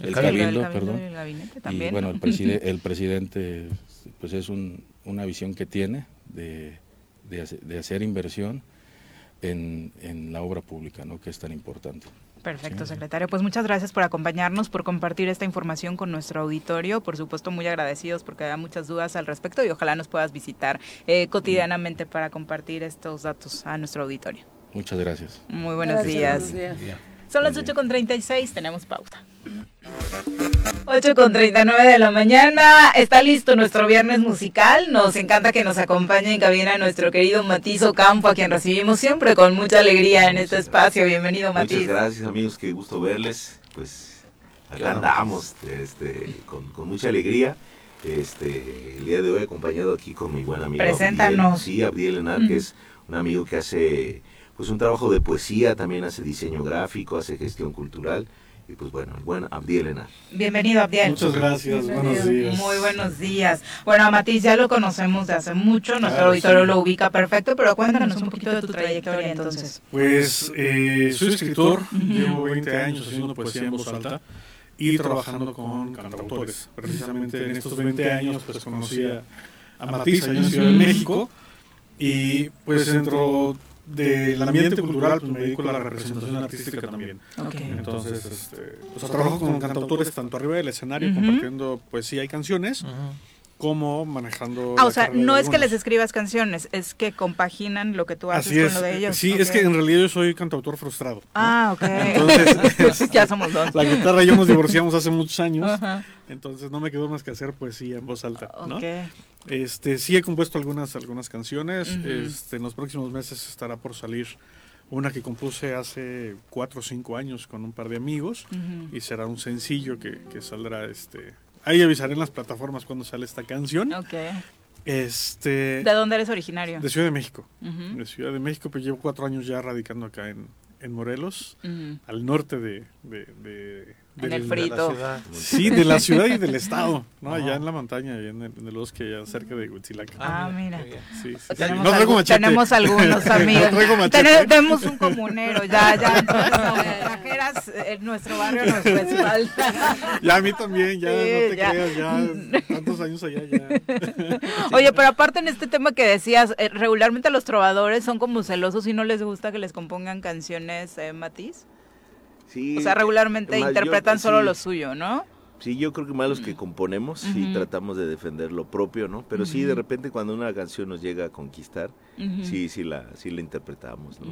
El el, cabildo, cabildo, el cabildo perdón. y el gabinete y también, bueno, ¿no? el, preside- el presidente, pues es un- una visión que tiene de, de hace- de hacer inversión en, en la obra pública, ¿no? Que es tan importante. Perfecto, secretario. Pues muchas gracias por acompañarnos, por compartir esta información con nuestro auditorio. Por supuesto, muy agradecidos porque había muchas dudas al respecto y ojalá nos puedas visitar eh, cotidianamente para compartir estos datos a nuestro auditorio. Muchas gracias. Muy buenos Gracias, días. buenos días. Son las 8.36, tenemos pausa. 8.39 de la mañana, está listo nuestro viernes musical. Nos encanta que nos acompañe en cabina nuestro querido Matizo Campo, a quien recibimos siempre con mucha alegría en este espacio. Bienvenido, Muchas Matiz. gracias amigos, qué gusto verles. Pues acá andamos este, con, con mucha alegría. Este, el día de hoy acompañado aquí con mi buen amigo. Preséntanos. Abdiel, sí, Abdiel Enar, Ujú. que es un amigo que hace pues un trabajo de poesía, también hace diseño gráfico, hace gestión cultural. Y pues bueno, el buen Abdiel Enar. Bienvenido, Abdiel. Muchas gracias, buenos días. Muy buenos días. Bueno, a Matiz ya lo conocemos de hace mucho, nuestro Claro, auditorio sí. lo ubica perfecto, pero cuéntanos un poquito de tu trayectoria entonces. Pues eh, soy escritor, llevo 20 años haciendo poesía en voz alta y trabajando con cantautores. Precisamente en estos 20 años pues conocí a, a Matiz allá en Ciudad de México y pues dentro del ambiente cultural pues me dedico a la representación artística también. Entonces, este, pues trabajo con cantautores tanto arriba del escenario Ujú. compartiendo poesía y canciones como manejando... Ah, o sea, no es que les escribas canciones, es que compaginan lo que tú haces Así con es. lo de ellos. Sí, es que en realidad yo soy cantautor frustrado. ¿no? Ah, ok. [laughs] Entonces, Ya somos dos. La guitarra y yo nos divorciamos hace muchos años. Entonces no me quedó más que hacer poesía en voz alta, ¿no? Ok. Este, sí he compuesto algunas algunas canciones. Este, en los próximos meses estará por salir una que compuse hace cuatro o cinco años con un par de amigos y será un sencillo que, que saldrá este ahí avisaré en las plataformas cuando sale esta canción. Ok. Este ¿De dónde eres originario? de Ciudad de México. De Ciudad de México, pues llevo cuatro años ya radicando acá en, en Morelos, al norte de... de, de- En del- el frito. De la ciudad. Sí, de la ciudad y del [laughs] estado, ¿no? Ajá. Allá en la montaña, allá en el, en el bosque, allá cerca de Huitzilac. Ah, mira. Sí, sí, sí. Tenemos, No traigo algu- machete. tenemos algunos [laughs] amigos. No Tenemos un comunero, [laughs] ya, ya. Trajeras, eh, nuestro barrio nos respalda. Ya a mí también, ya, Sí, no te ya. creas, ya tantos años allá, ya. Oye, pero aparte en este tema que decías, eh, regularmente los trovadores son como celosos y no les gusta que les compongan canciones, eh, Matiz. Sí, O sea, regularmente más yo- interpretan solo sí. lo suyo, ¿no? Sí, yo creo que más los que componemos, sí Ujú. tratamos de defender lo propio, ¿no? Pero sí, de repente cuando una canción nos llega a conquistar, sí, sí la, sí la interpretamos, ¿no?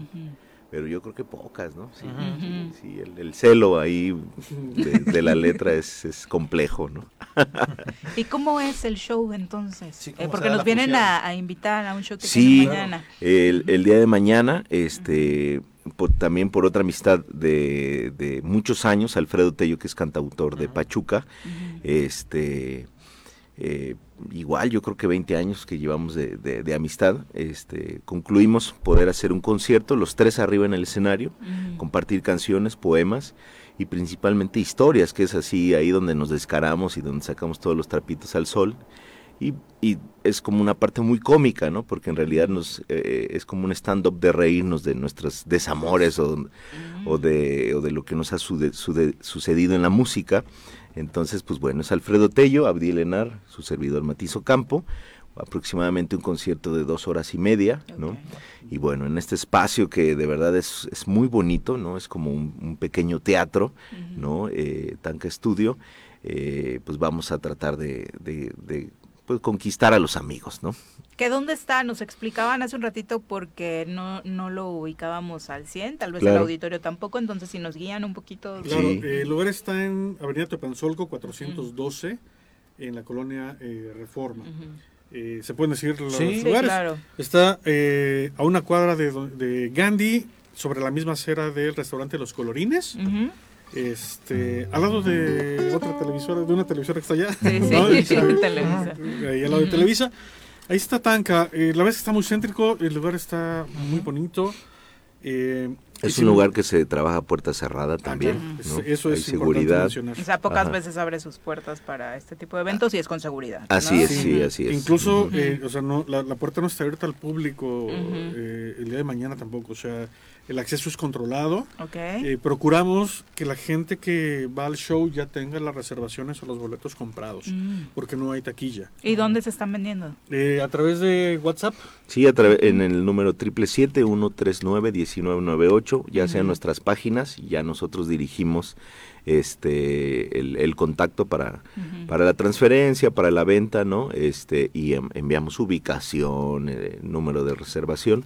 Pero yo creo que pocas, ¿no? Sí, sí, sí, el, el celo ahí de, de la letra es, es complejo, ¿no? [laughs] ¿Y cómo es el show entonces? Sí, Eh, ¿cómo porque nos vienen a, a invitar a un show que Sí, mañana. el, el día de mañana, este, por- también por otra amistad de, de muchos años, Alfredo Tello, que es cantautor de Pachuca, este, eh, igual yo creo que 20 años que llevamos de, de- de amistad, este, concluimos poder hacer un concierto, los tres arriba en el escenario, compartir canciones, poemas y principalmente historias, que es así ahí donde nos descaramos y donde sacamos todos los trapitos al sol. Y, y es como una parte muy cómica, ¿no? Porque en realidad nos, eh, es como un stand-up de reírnos de nuestros desamores o, o, de, o de lo que nos ha sude- sude- sucedido en la música. Entonces, pues bueno, es Alfredo Tello, Abdiel Enar, su servidor Matizo Campo, aproximadamente un concierto de dos horas y media, ¿no? Y bueno, en este espacio que de verdad es, es muy bonito, ¿no? Es como un, pequeño teatro, ¿no? Eh, Tanca Estudio, eh, pues vamos a tratar de, de, pues, conquistar a los amigos, ¿no? ¿Que dónde está? Nos explicaban hace un ratito porque no, no lo ubicábamos al 100, tal vez el auditorio tampoco, entonces si nos guían un poquito. Claro, el lugar está en Avenida Tepanzolco 412, en la colonia eh, Reforma. Eh, se pueden decir los lugares. claro. Está eh, a una cuadra de, de, Gandhi, sobre la misma acera del restaurante Los Colorines. Este, al lado de otra televisora, de una televisora que está allá. Sí, sí, [laughs] [laughs] Televisa. Ahí al lado de Televisa. Ahí está Tanca. Eh, la verdad es que está muy céntrico, el lugar está muy bonito. Eh, es un lugar que se trabaja a puerta cerrada también. Eso es seguridad. O sea, pocas veces abre sus puertas para este tipo de eventos y es con seguridad. Así es, sí, así es. Incluso, eh, o sea, no, la, puerta no está abierta al público el día de mañana tampoco. O sea, el acceso es controlado. Eh, procuramos que la gente que va al show ya tenga las reservaciones o los boletos comprados, mm. porque no hay taquilla. ¿Y dónde se están vendiendo? Eh, a través de WhatsApp. Sí, a en el número 777-139-1998, ya sean nuestras páginas, ya nosotros dirigimos este el, contacto para, para la transferencia, para la venta, ¿no? Este, y enviamos ubicación, eh, número de reservación,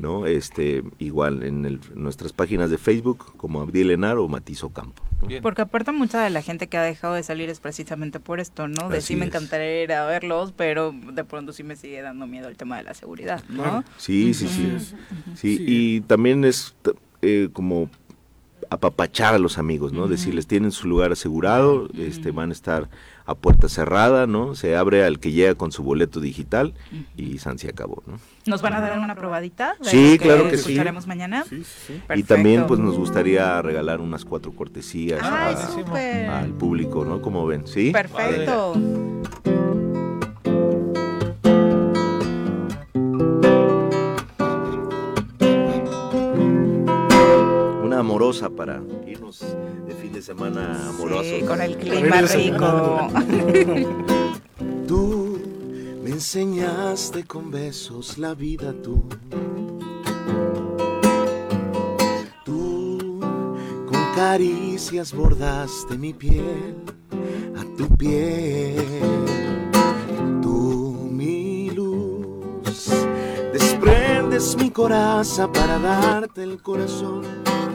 ¿no? Este, igual en nuestras páginas de Facebook como Abdiel Enar o Matizo Campo. Porque aparte mucha de la gente que ha dejado de salir es precisamente por esto, ¿no? De sí me encantaría ir a verlos, pero de pronto sí me sigue dando miedo el tema de la seguridad, ¿no? Sí, sí, sí. sí. y también es eh, como apapachar a los amigos, ¿no? Decirles, tienen su lugar asegurado, este, van a estar a puerta cerrada, ¿no? Se abre al que llega con su boleto digital y San se acabó, ¿no? ¿Nos van a dar una probadita? sí, claro que sí. mañana? Y también, pues, nos gustaría regalar unas cuatro cortesías al público, ¿no? Como ven, ¿sí? Perfecto. Amorosa para irnos de fin de semana amorosos. con el clima rico. [laughs] Tú me enseñaste con besos la vida tú. Tú con caricias bordaste mi piel a tu piel. Tú mi luz desprendes mi coraza para darte el corazón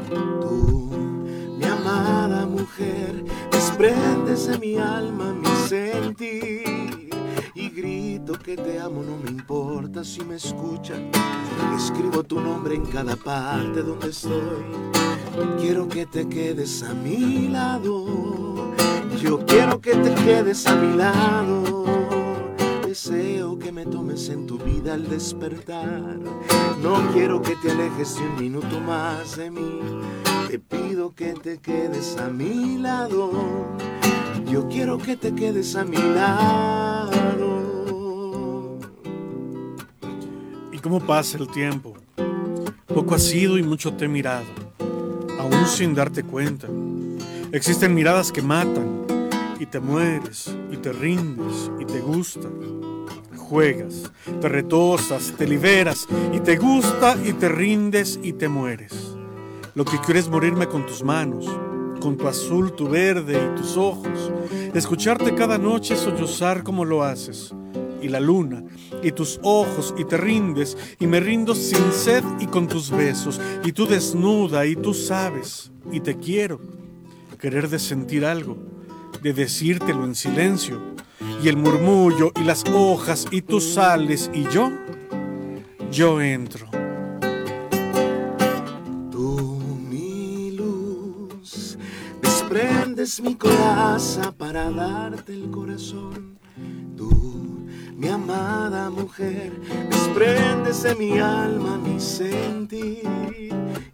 Tú, mi amada mujer, desprendes de mi alma mi sentir. Y grito que te amo, no me importa si me escuchan. Escribo tu nombre en cada parte donde estoy. Quiero que te quedes a mi lado. Yo quiero que te quedes a mi lado deseo que me tomes en tu vida al despertar. No quiero que te alejes ni un minuto más de mí. Te pido que te quedes a mi lado. Yo quiero que te quedes a mi lado. ¿Y cómo pasa el tiempo? Poco has sido y mucho te he mirado, aún sin darte cuenta. Existen miradas que matan y te mueres y te rindes y te gusta. Juegas, te retosas, te liberas y te gusta y te rindes y te mueres. Lo que quieres es morirme con tus manos, con tu azul, tu verde y tus ojos. Escucharte cada noche sollozar como lo haces. Y la luna, y tus ojos, y te rindes, y me rindo sin sed y con tus besos. Y tú desnuda, y tú sabes, y te quiero. Querer de sentir algo, de decírtelo en silencio. Y el murmullo, y las hojas, y tú sales, y yo, yo entro prendes mi coraza para darte el corazón. Tú, mi amada mujer, desprendes de mi alma mi sentir.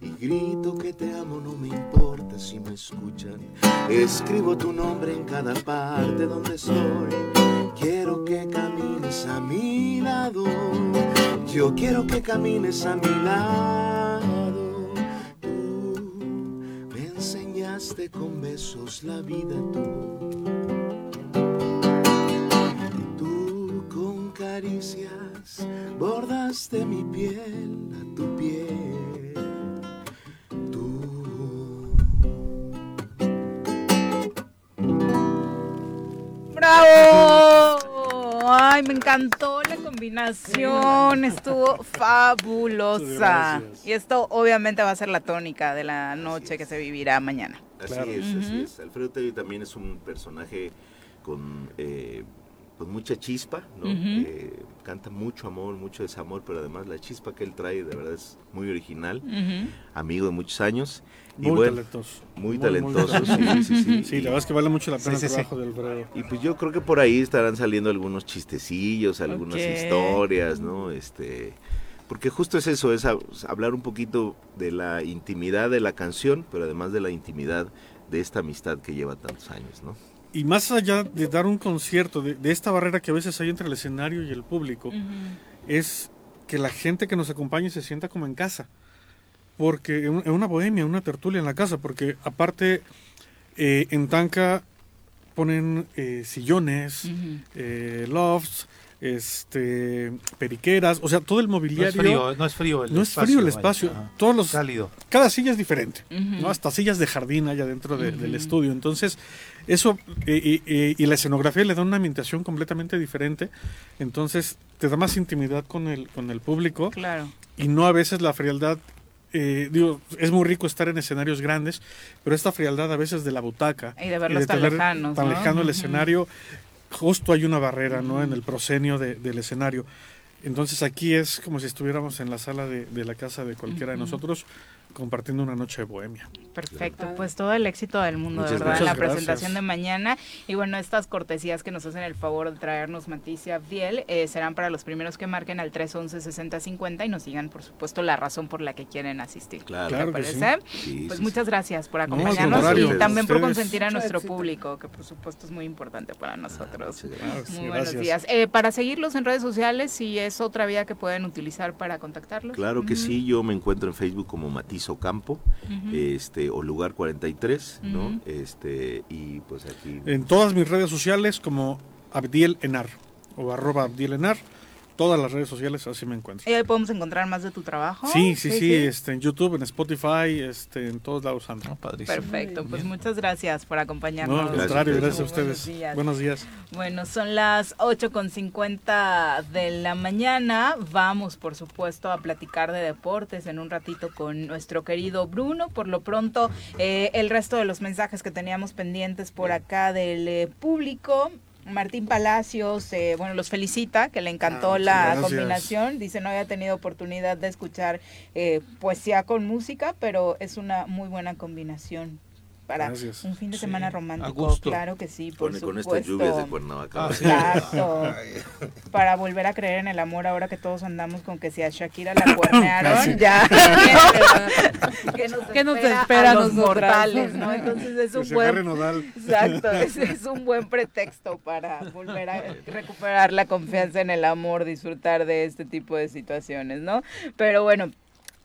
Y grito que te amo, no me importa si me escuchan. Escribo tu nombre en cada parte donde estoy. Quiero que camines a mi lado. Yo quiero que camines a mi lado. con besos la vida tú. Caricias bordaste mi piel a tu piel. ¡Bravo! Ay, me encantó la combinación, estuvo fabulosa. Y esto obviamente va a ser la tónica de la noche que se vivirá mañana. Así es, así es. Alfredo Tello también es un personaje con, eh, con mucha chispa, ¿no? Eh, canta mucho amor, mucho desamor, pero además la chispa que él trae de verdad es muy original. Amigo de muchos años. y Muy bueno, talentoso. Muy, Muy, muy talentoso, sí, sí, sí. Sí, la verdad es que vale mucho la pena Sí, el sí, sí. trabajo de Alfredo. Y pues yo creo que por ahí estarán saliendo algunos chistecillos, algunas historias, ¿no? Este, porque justo es eso, es hab- hablar un poquito de la intimidad de la canción, pero además de la intimidad de esta amistad que lleva tantos años, ¿no? Y más allá de dar un concierto, de, de esta barrera que a veces hay entre el escenario y el público, es que la gente que nos acompañe se sienta como en casa. Porque en una bohemia, una tertulia en la casa, porque aparte eh, en Tanca ponen eh, sillones, eh, lofts, este, periqueras, o sea, todo el mobiliario. frío, no es frío el No es espacio, frío el espacio. Todos los, Cálido. Cada silla es diferente. ¿no? Hasta sillas de jardín allá dentro de- del estudio. Entonces, eso, eh, y la escenografía le da una ambientación completamente diferente. Entonces, te da más intimidad con el, con el público. Claro. Y no a veces la frialdad. eh, digo, es muy rico estar en escenarios grandes, pero esta frialdad a veces de la butaca. Y de verlos tan lejanos, Tan ¿no? lejano el escenario, justo hay una barrera, ¿no? En el proscenio de- del escenario. Entonces aquí es como si estuviéramos en la sala de, de la casa de cualquiera de nosotros compartiendo una noche de bohemia. Perfecto, pues todo el éxito del mundo, Muchas de verdad, en la gracias. presentación de mañana. Y bueno, estas cortesías que nos hacen el favor de traernos Maticia Biel eh, serán para los primeros que marquen al 311-6050 y nos digan, por supuesto, la razón por la que quieren asistir. Claro. ¿Te Claro que sí. parece? Sí, pues sí, muchas gracias por acompañarnos y también por consentir a nuestro éxito. público, que por supuesto es muy importante para nosotros. gracias. Muy buenos Gracias. días. Eh, para seguirlos en redes sociales, si es otra vía que pueden utilizar para contactarlos. Claro que sí, yo me encuentro en Facebook como Matizo Campo, Ujú. este, o Lugar 43, ¿no? Ujú. Este, y pues aquí... En todas mis redes sociales como Abdiel Enar o arroba Abdiel Enar, todas las redes sociales así me encuentro. ¿Y ahí podemos encontrar más de tu trabajo? Sí, sí, sí, este, en YouTube, en Spotify, este, en todos lados ando. Perfecto, pues muchas gracias por acompañarnos. No, al contrario, gracias a ustedes. buenos días. Buenos días. Bueno, son las 8.50 de la mañana. Vamos, por supuesto, a platicar de deportes en un ratito con nuestro querido Bruno. Por lo pronto, eh, el resto de los mensajes que teníamos pendientes por acá del eh, público. Martín Palacios, eh, bueno, los felicita, que le encantó Ah, la gracias. combinación. Dice, no había tenido oportunidad de escuchar eh, poesía con música, pero es una muy buena combinación para Gracias. un fin de Sí, semana a romántico. Claro que sí, por Con, estas lluvias de Cuernavaca. Ah, Exacto. [laughs] Para volver a creer en el amor ahora que todos andamos con que si a Shakira la [laughs] cuernearon, ya. [laughs] ¿Qué nos, ¿Qué nos espera, espera a a los mortales, no? Entonces es un buen. Exacto, es, es un buen pretexto para volver a recuperar la confianza en el amor, disfrutar de este tipo de situaciones, ¿no? Pero bueno,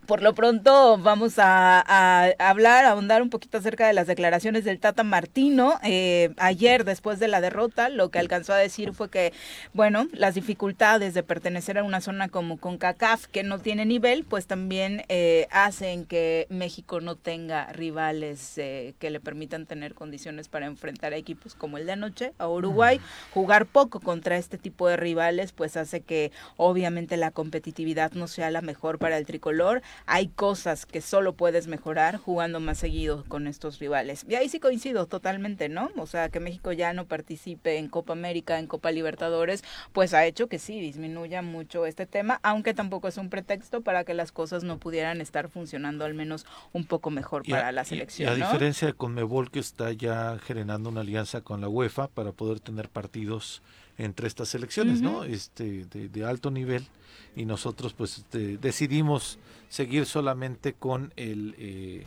por lo pronto vamos a, a hablar, a ahondar un poquito acerca de las declaraciones del Tata Martino. Eh, ayer, después de la derrota, lo que alcanzó a decir fue que, bueno, las dificultades de pertenecer a una zona como CONCACAF, que no tiene nivel, pues también eh, hacen que México no tenga rivales eh, que le permitan tener condiciones para enfrentar a equipos como el de anoche, a Uruguay. Jugar poco contra este tipo de rivales, pues hace que obviamente la competitividad no sea la mejor para el tricolor hay cosas que solo puedes mejorar jugando más seguido con estos rivales. Y ahí sí coincido totalmente, ¿no? O sea, que México ya no participe en Copa América, en Copa Libertadores, pues ha hecho que sí disminuya mucho este tema, aunque tampoco es un pretexto para que las cosas no pudieran estar funcionando al menos un poco mejor a- para la selección, y a ¿no? diferencia de Conmebol que está ya generando una alianza con la UEFA para poder tener partidos entre estas selecciones, ¿no? Este de, de alto nivel y nosotros pues este, decidimos seguir solamente con el eh,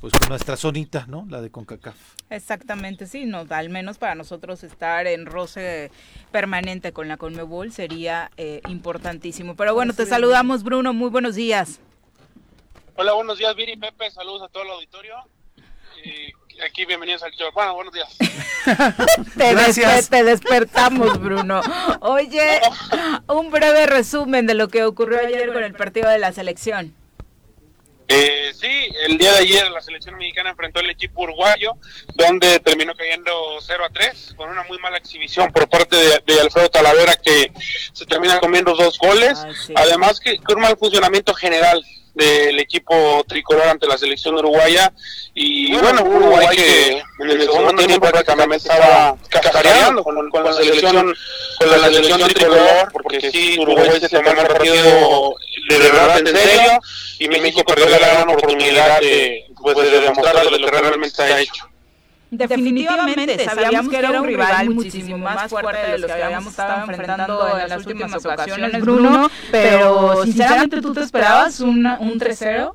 pues con nuestra zonita, ¿no? La de Concacaf. Exactamente, sí, no, al menos para nosotros estar en roce permanente con la Conmebol sería eh, importantísimo. Pero bueno, te saludamos Bruno, muy buenos días. Hola, buenos días, Viri, Pepe, saludos a todo el auditorio. Eh, aquí bienvenidos al show. Bueno, buenos días. [laughs] Te, Gracias. te despertamos, Bruno. Oye, [laughs] un breve resumen de lo que ocurrió ayer con el partido de la selección. Eh, sí, el día de ayer la selección mexicana enfrentó al equipo uruguayo, donde terminó cayendo 0 a 3, con una muy mala exhibición por parte de, de Alfredo Talavera, que se termina comiendo dos goles. Además, que, que un mal funcionamiento general del equipo tricolor ante la selección uruguaya. Y bueno, Uruguay que en el segundo tiempo prácticamente estaba castareando con, con la selección con la selección tricolor, porque sí, Uruguay se tomó el partido de verdad en serio y México perdió la gran oportunidad de, pues, de demostrar lo que realmente está hecho. Definitivamente, sabíamos que era un rival muchísimo más fuerte de los que habíamos estado enfrentando en las últimas ocasiones, Bruno, pero sinceramente tú te esperabas un, un 3-0.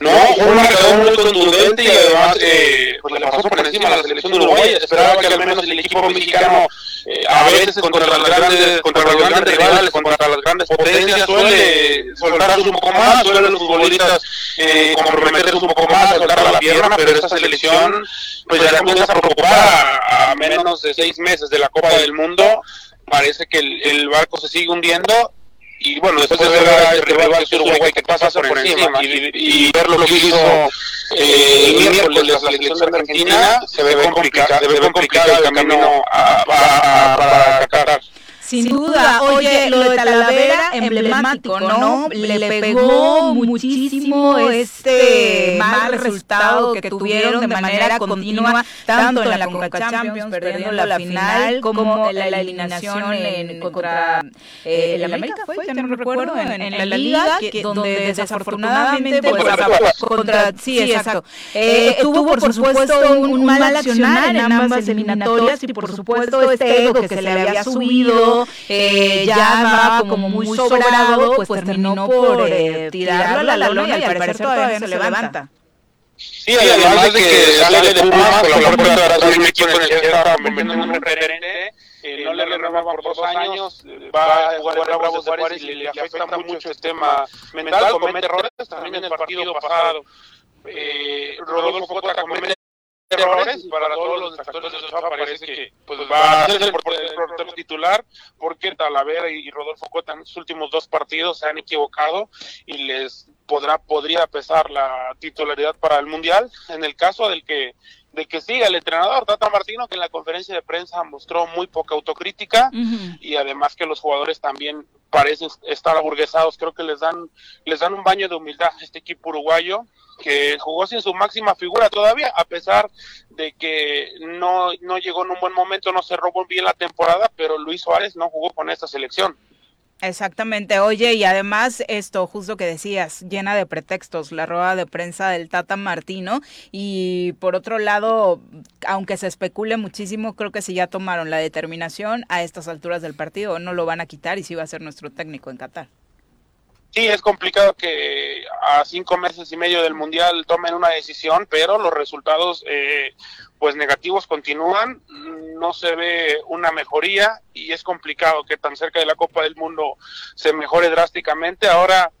No, fue un marcador muy contundente y además eh, pues le pasó por encima a la selección de Uruguay. Esperaba que al menos el equipo mexicano eh, a veces contra las grandes contra los grandes rivales, contra las grandes potencias suele soltarse un poco más, suelen los futbolistas eh, comprometerse un poco más, soltar la pierna, pero esta selección pues ya comienza a preocupar a, menos de seis meses de la Copa del Mundo. Parece que el barco se sigue hundiendo y bueno, después de ver a este rival que es Uruguay que pasa por encima y, y ver lo que hizo eh, el miércoles la selección de Argentina, se ve complicado, se ve complicado el camino a, a- a- para Qatar. Sin duda, oye, lo de Talavera, emblemático, ¿no? Le pegó muchísimo este mal resultado que tuvieron de manera continua, tanto en la Conca Champions, perdiendo la final, como en la eliminación en, contra eh, el América, fue, ya no recuerdo, en, en la Liga, que, donde desafortunadamente, pues, [laughs] contra, sí, exacto, eh, tuvo por supuesto un, un mal accionar en ambas eliminatorias y por supuesto este ego que se le había subido eh, ya va como muy sobrado, pues terminó por eh, tirarlo a la lona y al parecer todavía no se levanta. Sí, además de que sale de Pumas con la puerta de Brasil, un equipo en el que estaba convirtiendo en un referente, eh, no le renueva por dos años, eh, va a jugar en Bravos de Juárez y le afecta mucho el tema mental, comete errores, también en el partido pasado. Eh, Rodolfo Cota comete errores para todos los detractores de Ochoa parece que pues va a ser el portero titular porque Talavera y Rodolfo Cota en sus últimos dos partidos se han equivocado y les podrá podría pesar la titularidad para el mundial. En el caso del que de que siga el entrenador. Tata Martino que en la conferencia de prensa mostró muy poca autocrítica y además que los jugadores también parecen estar aburguesados. Creo que les dan les dan un baño de humildad a este equipo uruguayo que jugó sin su máxima figura todavía, a pesar de que no, no llegó en un buen momento, no cerró bien la temporada, pero Luis Suárez no jugó con esta selección. Exactamente, oye, y además esto, justo que decías, llena de pretextos, la rueda de prensa del Tata Martino, y por otro lado, aunque se especule muchísimo, creo que si ya tomaron la determinación a estas alturas del partido, no lo van a quitar y sí va a ser nuestro técnico en Qatar. Sí, es complicado que a cinco meses y medio del Mundial tomen una decisión, pero los resultados eh, pues negativos continúan, no se ve una mejoría y es complicado que tan cerca de la Copa del Mundo se mejore drásticamente. Ahora,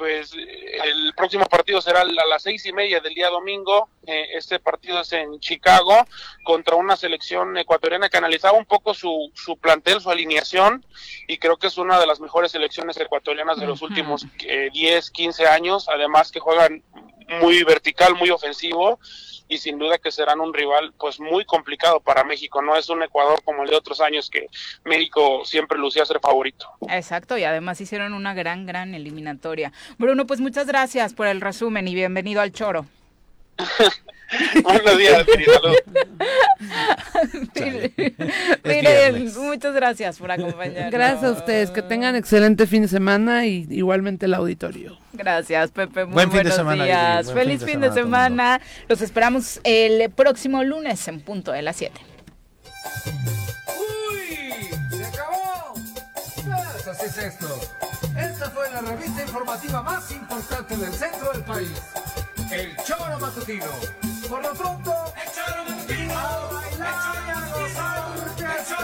pues el próximo partido será a las seis y media del día domingo. Eh, este partido es en Chicago contra una selección ecuatoriana que analizaba un poco su, su plantel, su alineación, y creo que es una de las mejores selecciones ecuatorianas de los últimos eh, 10, 15 años. Además que juegan muy vertical, muy ofensivo y sin duda que serán un rival pues muy complicado para México. No es un Ecuador como el de otros años que México siempre lucía ser favorito. Exacto, y además hicieron una gran, gran eliminatoria. Bruno, pues muchas gracias por el resumen y bienvenido al Choro. [laughs] [laughs] Buenos días, salud. [laughs] Miren, muchas gracias por acompañarnos. Gracias a ustedes, que tengan excelente fin de semana y igualmente el auditorio. Gracias, Pepe. Muy Buen fin de buenos semana, días. Buen Feliz fin de fin de semana a semana. Los esperamos el próximo lunes en punto de las 7. ¡Uy! ¡Se acabó! Pues así es esto. Esta fue la revista informativa más importante del centro del país. El Choro Matutino. Por lo pronto, el Choro Matutino. A bailar y a gozar, porque se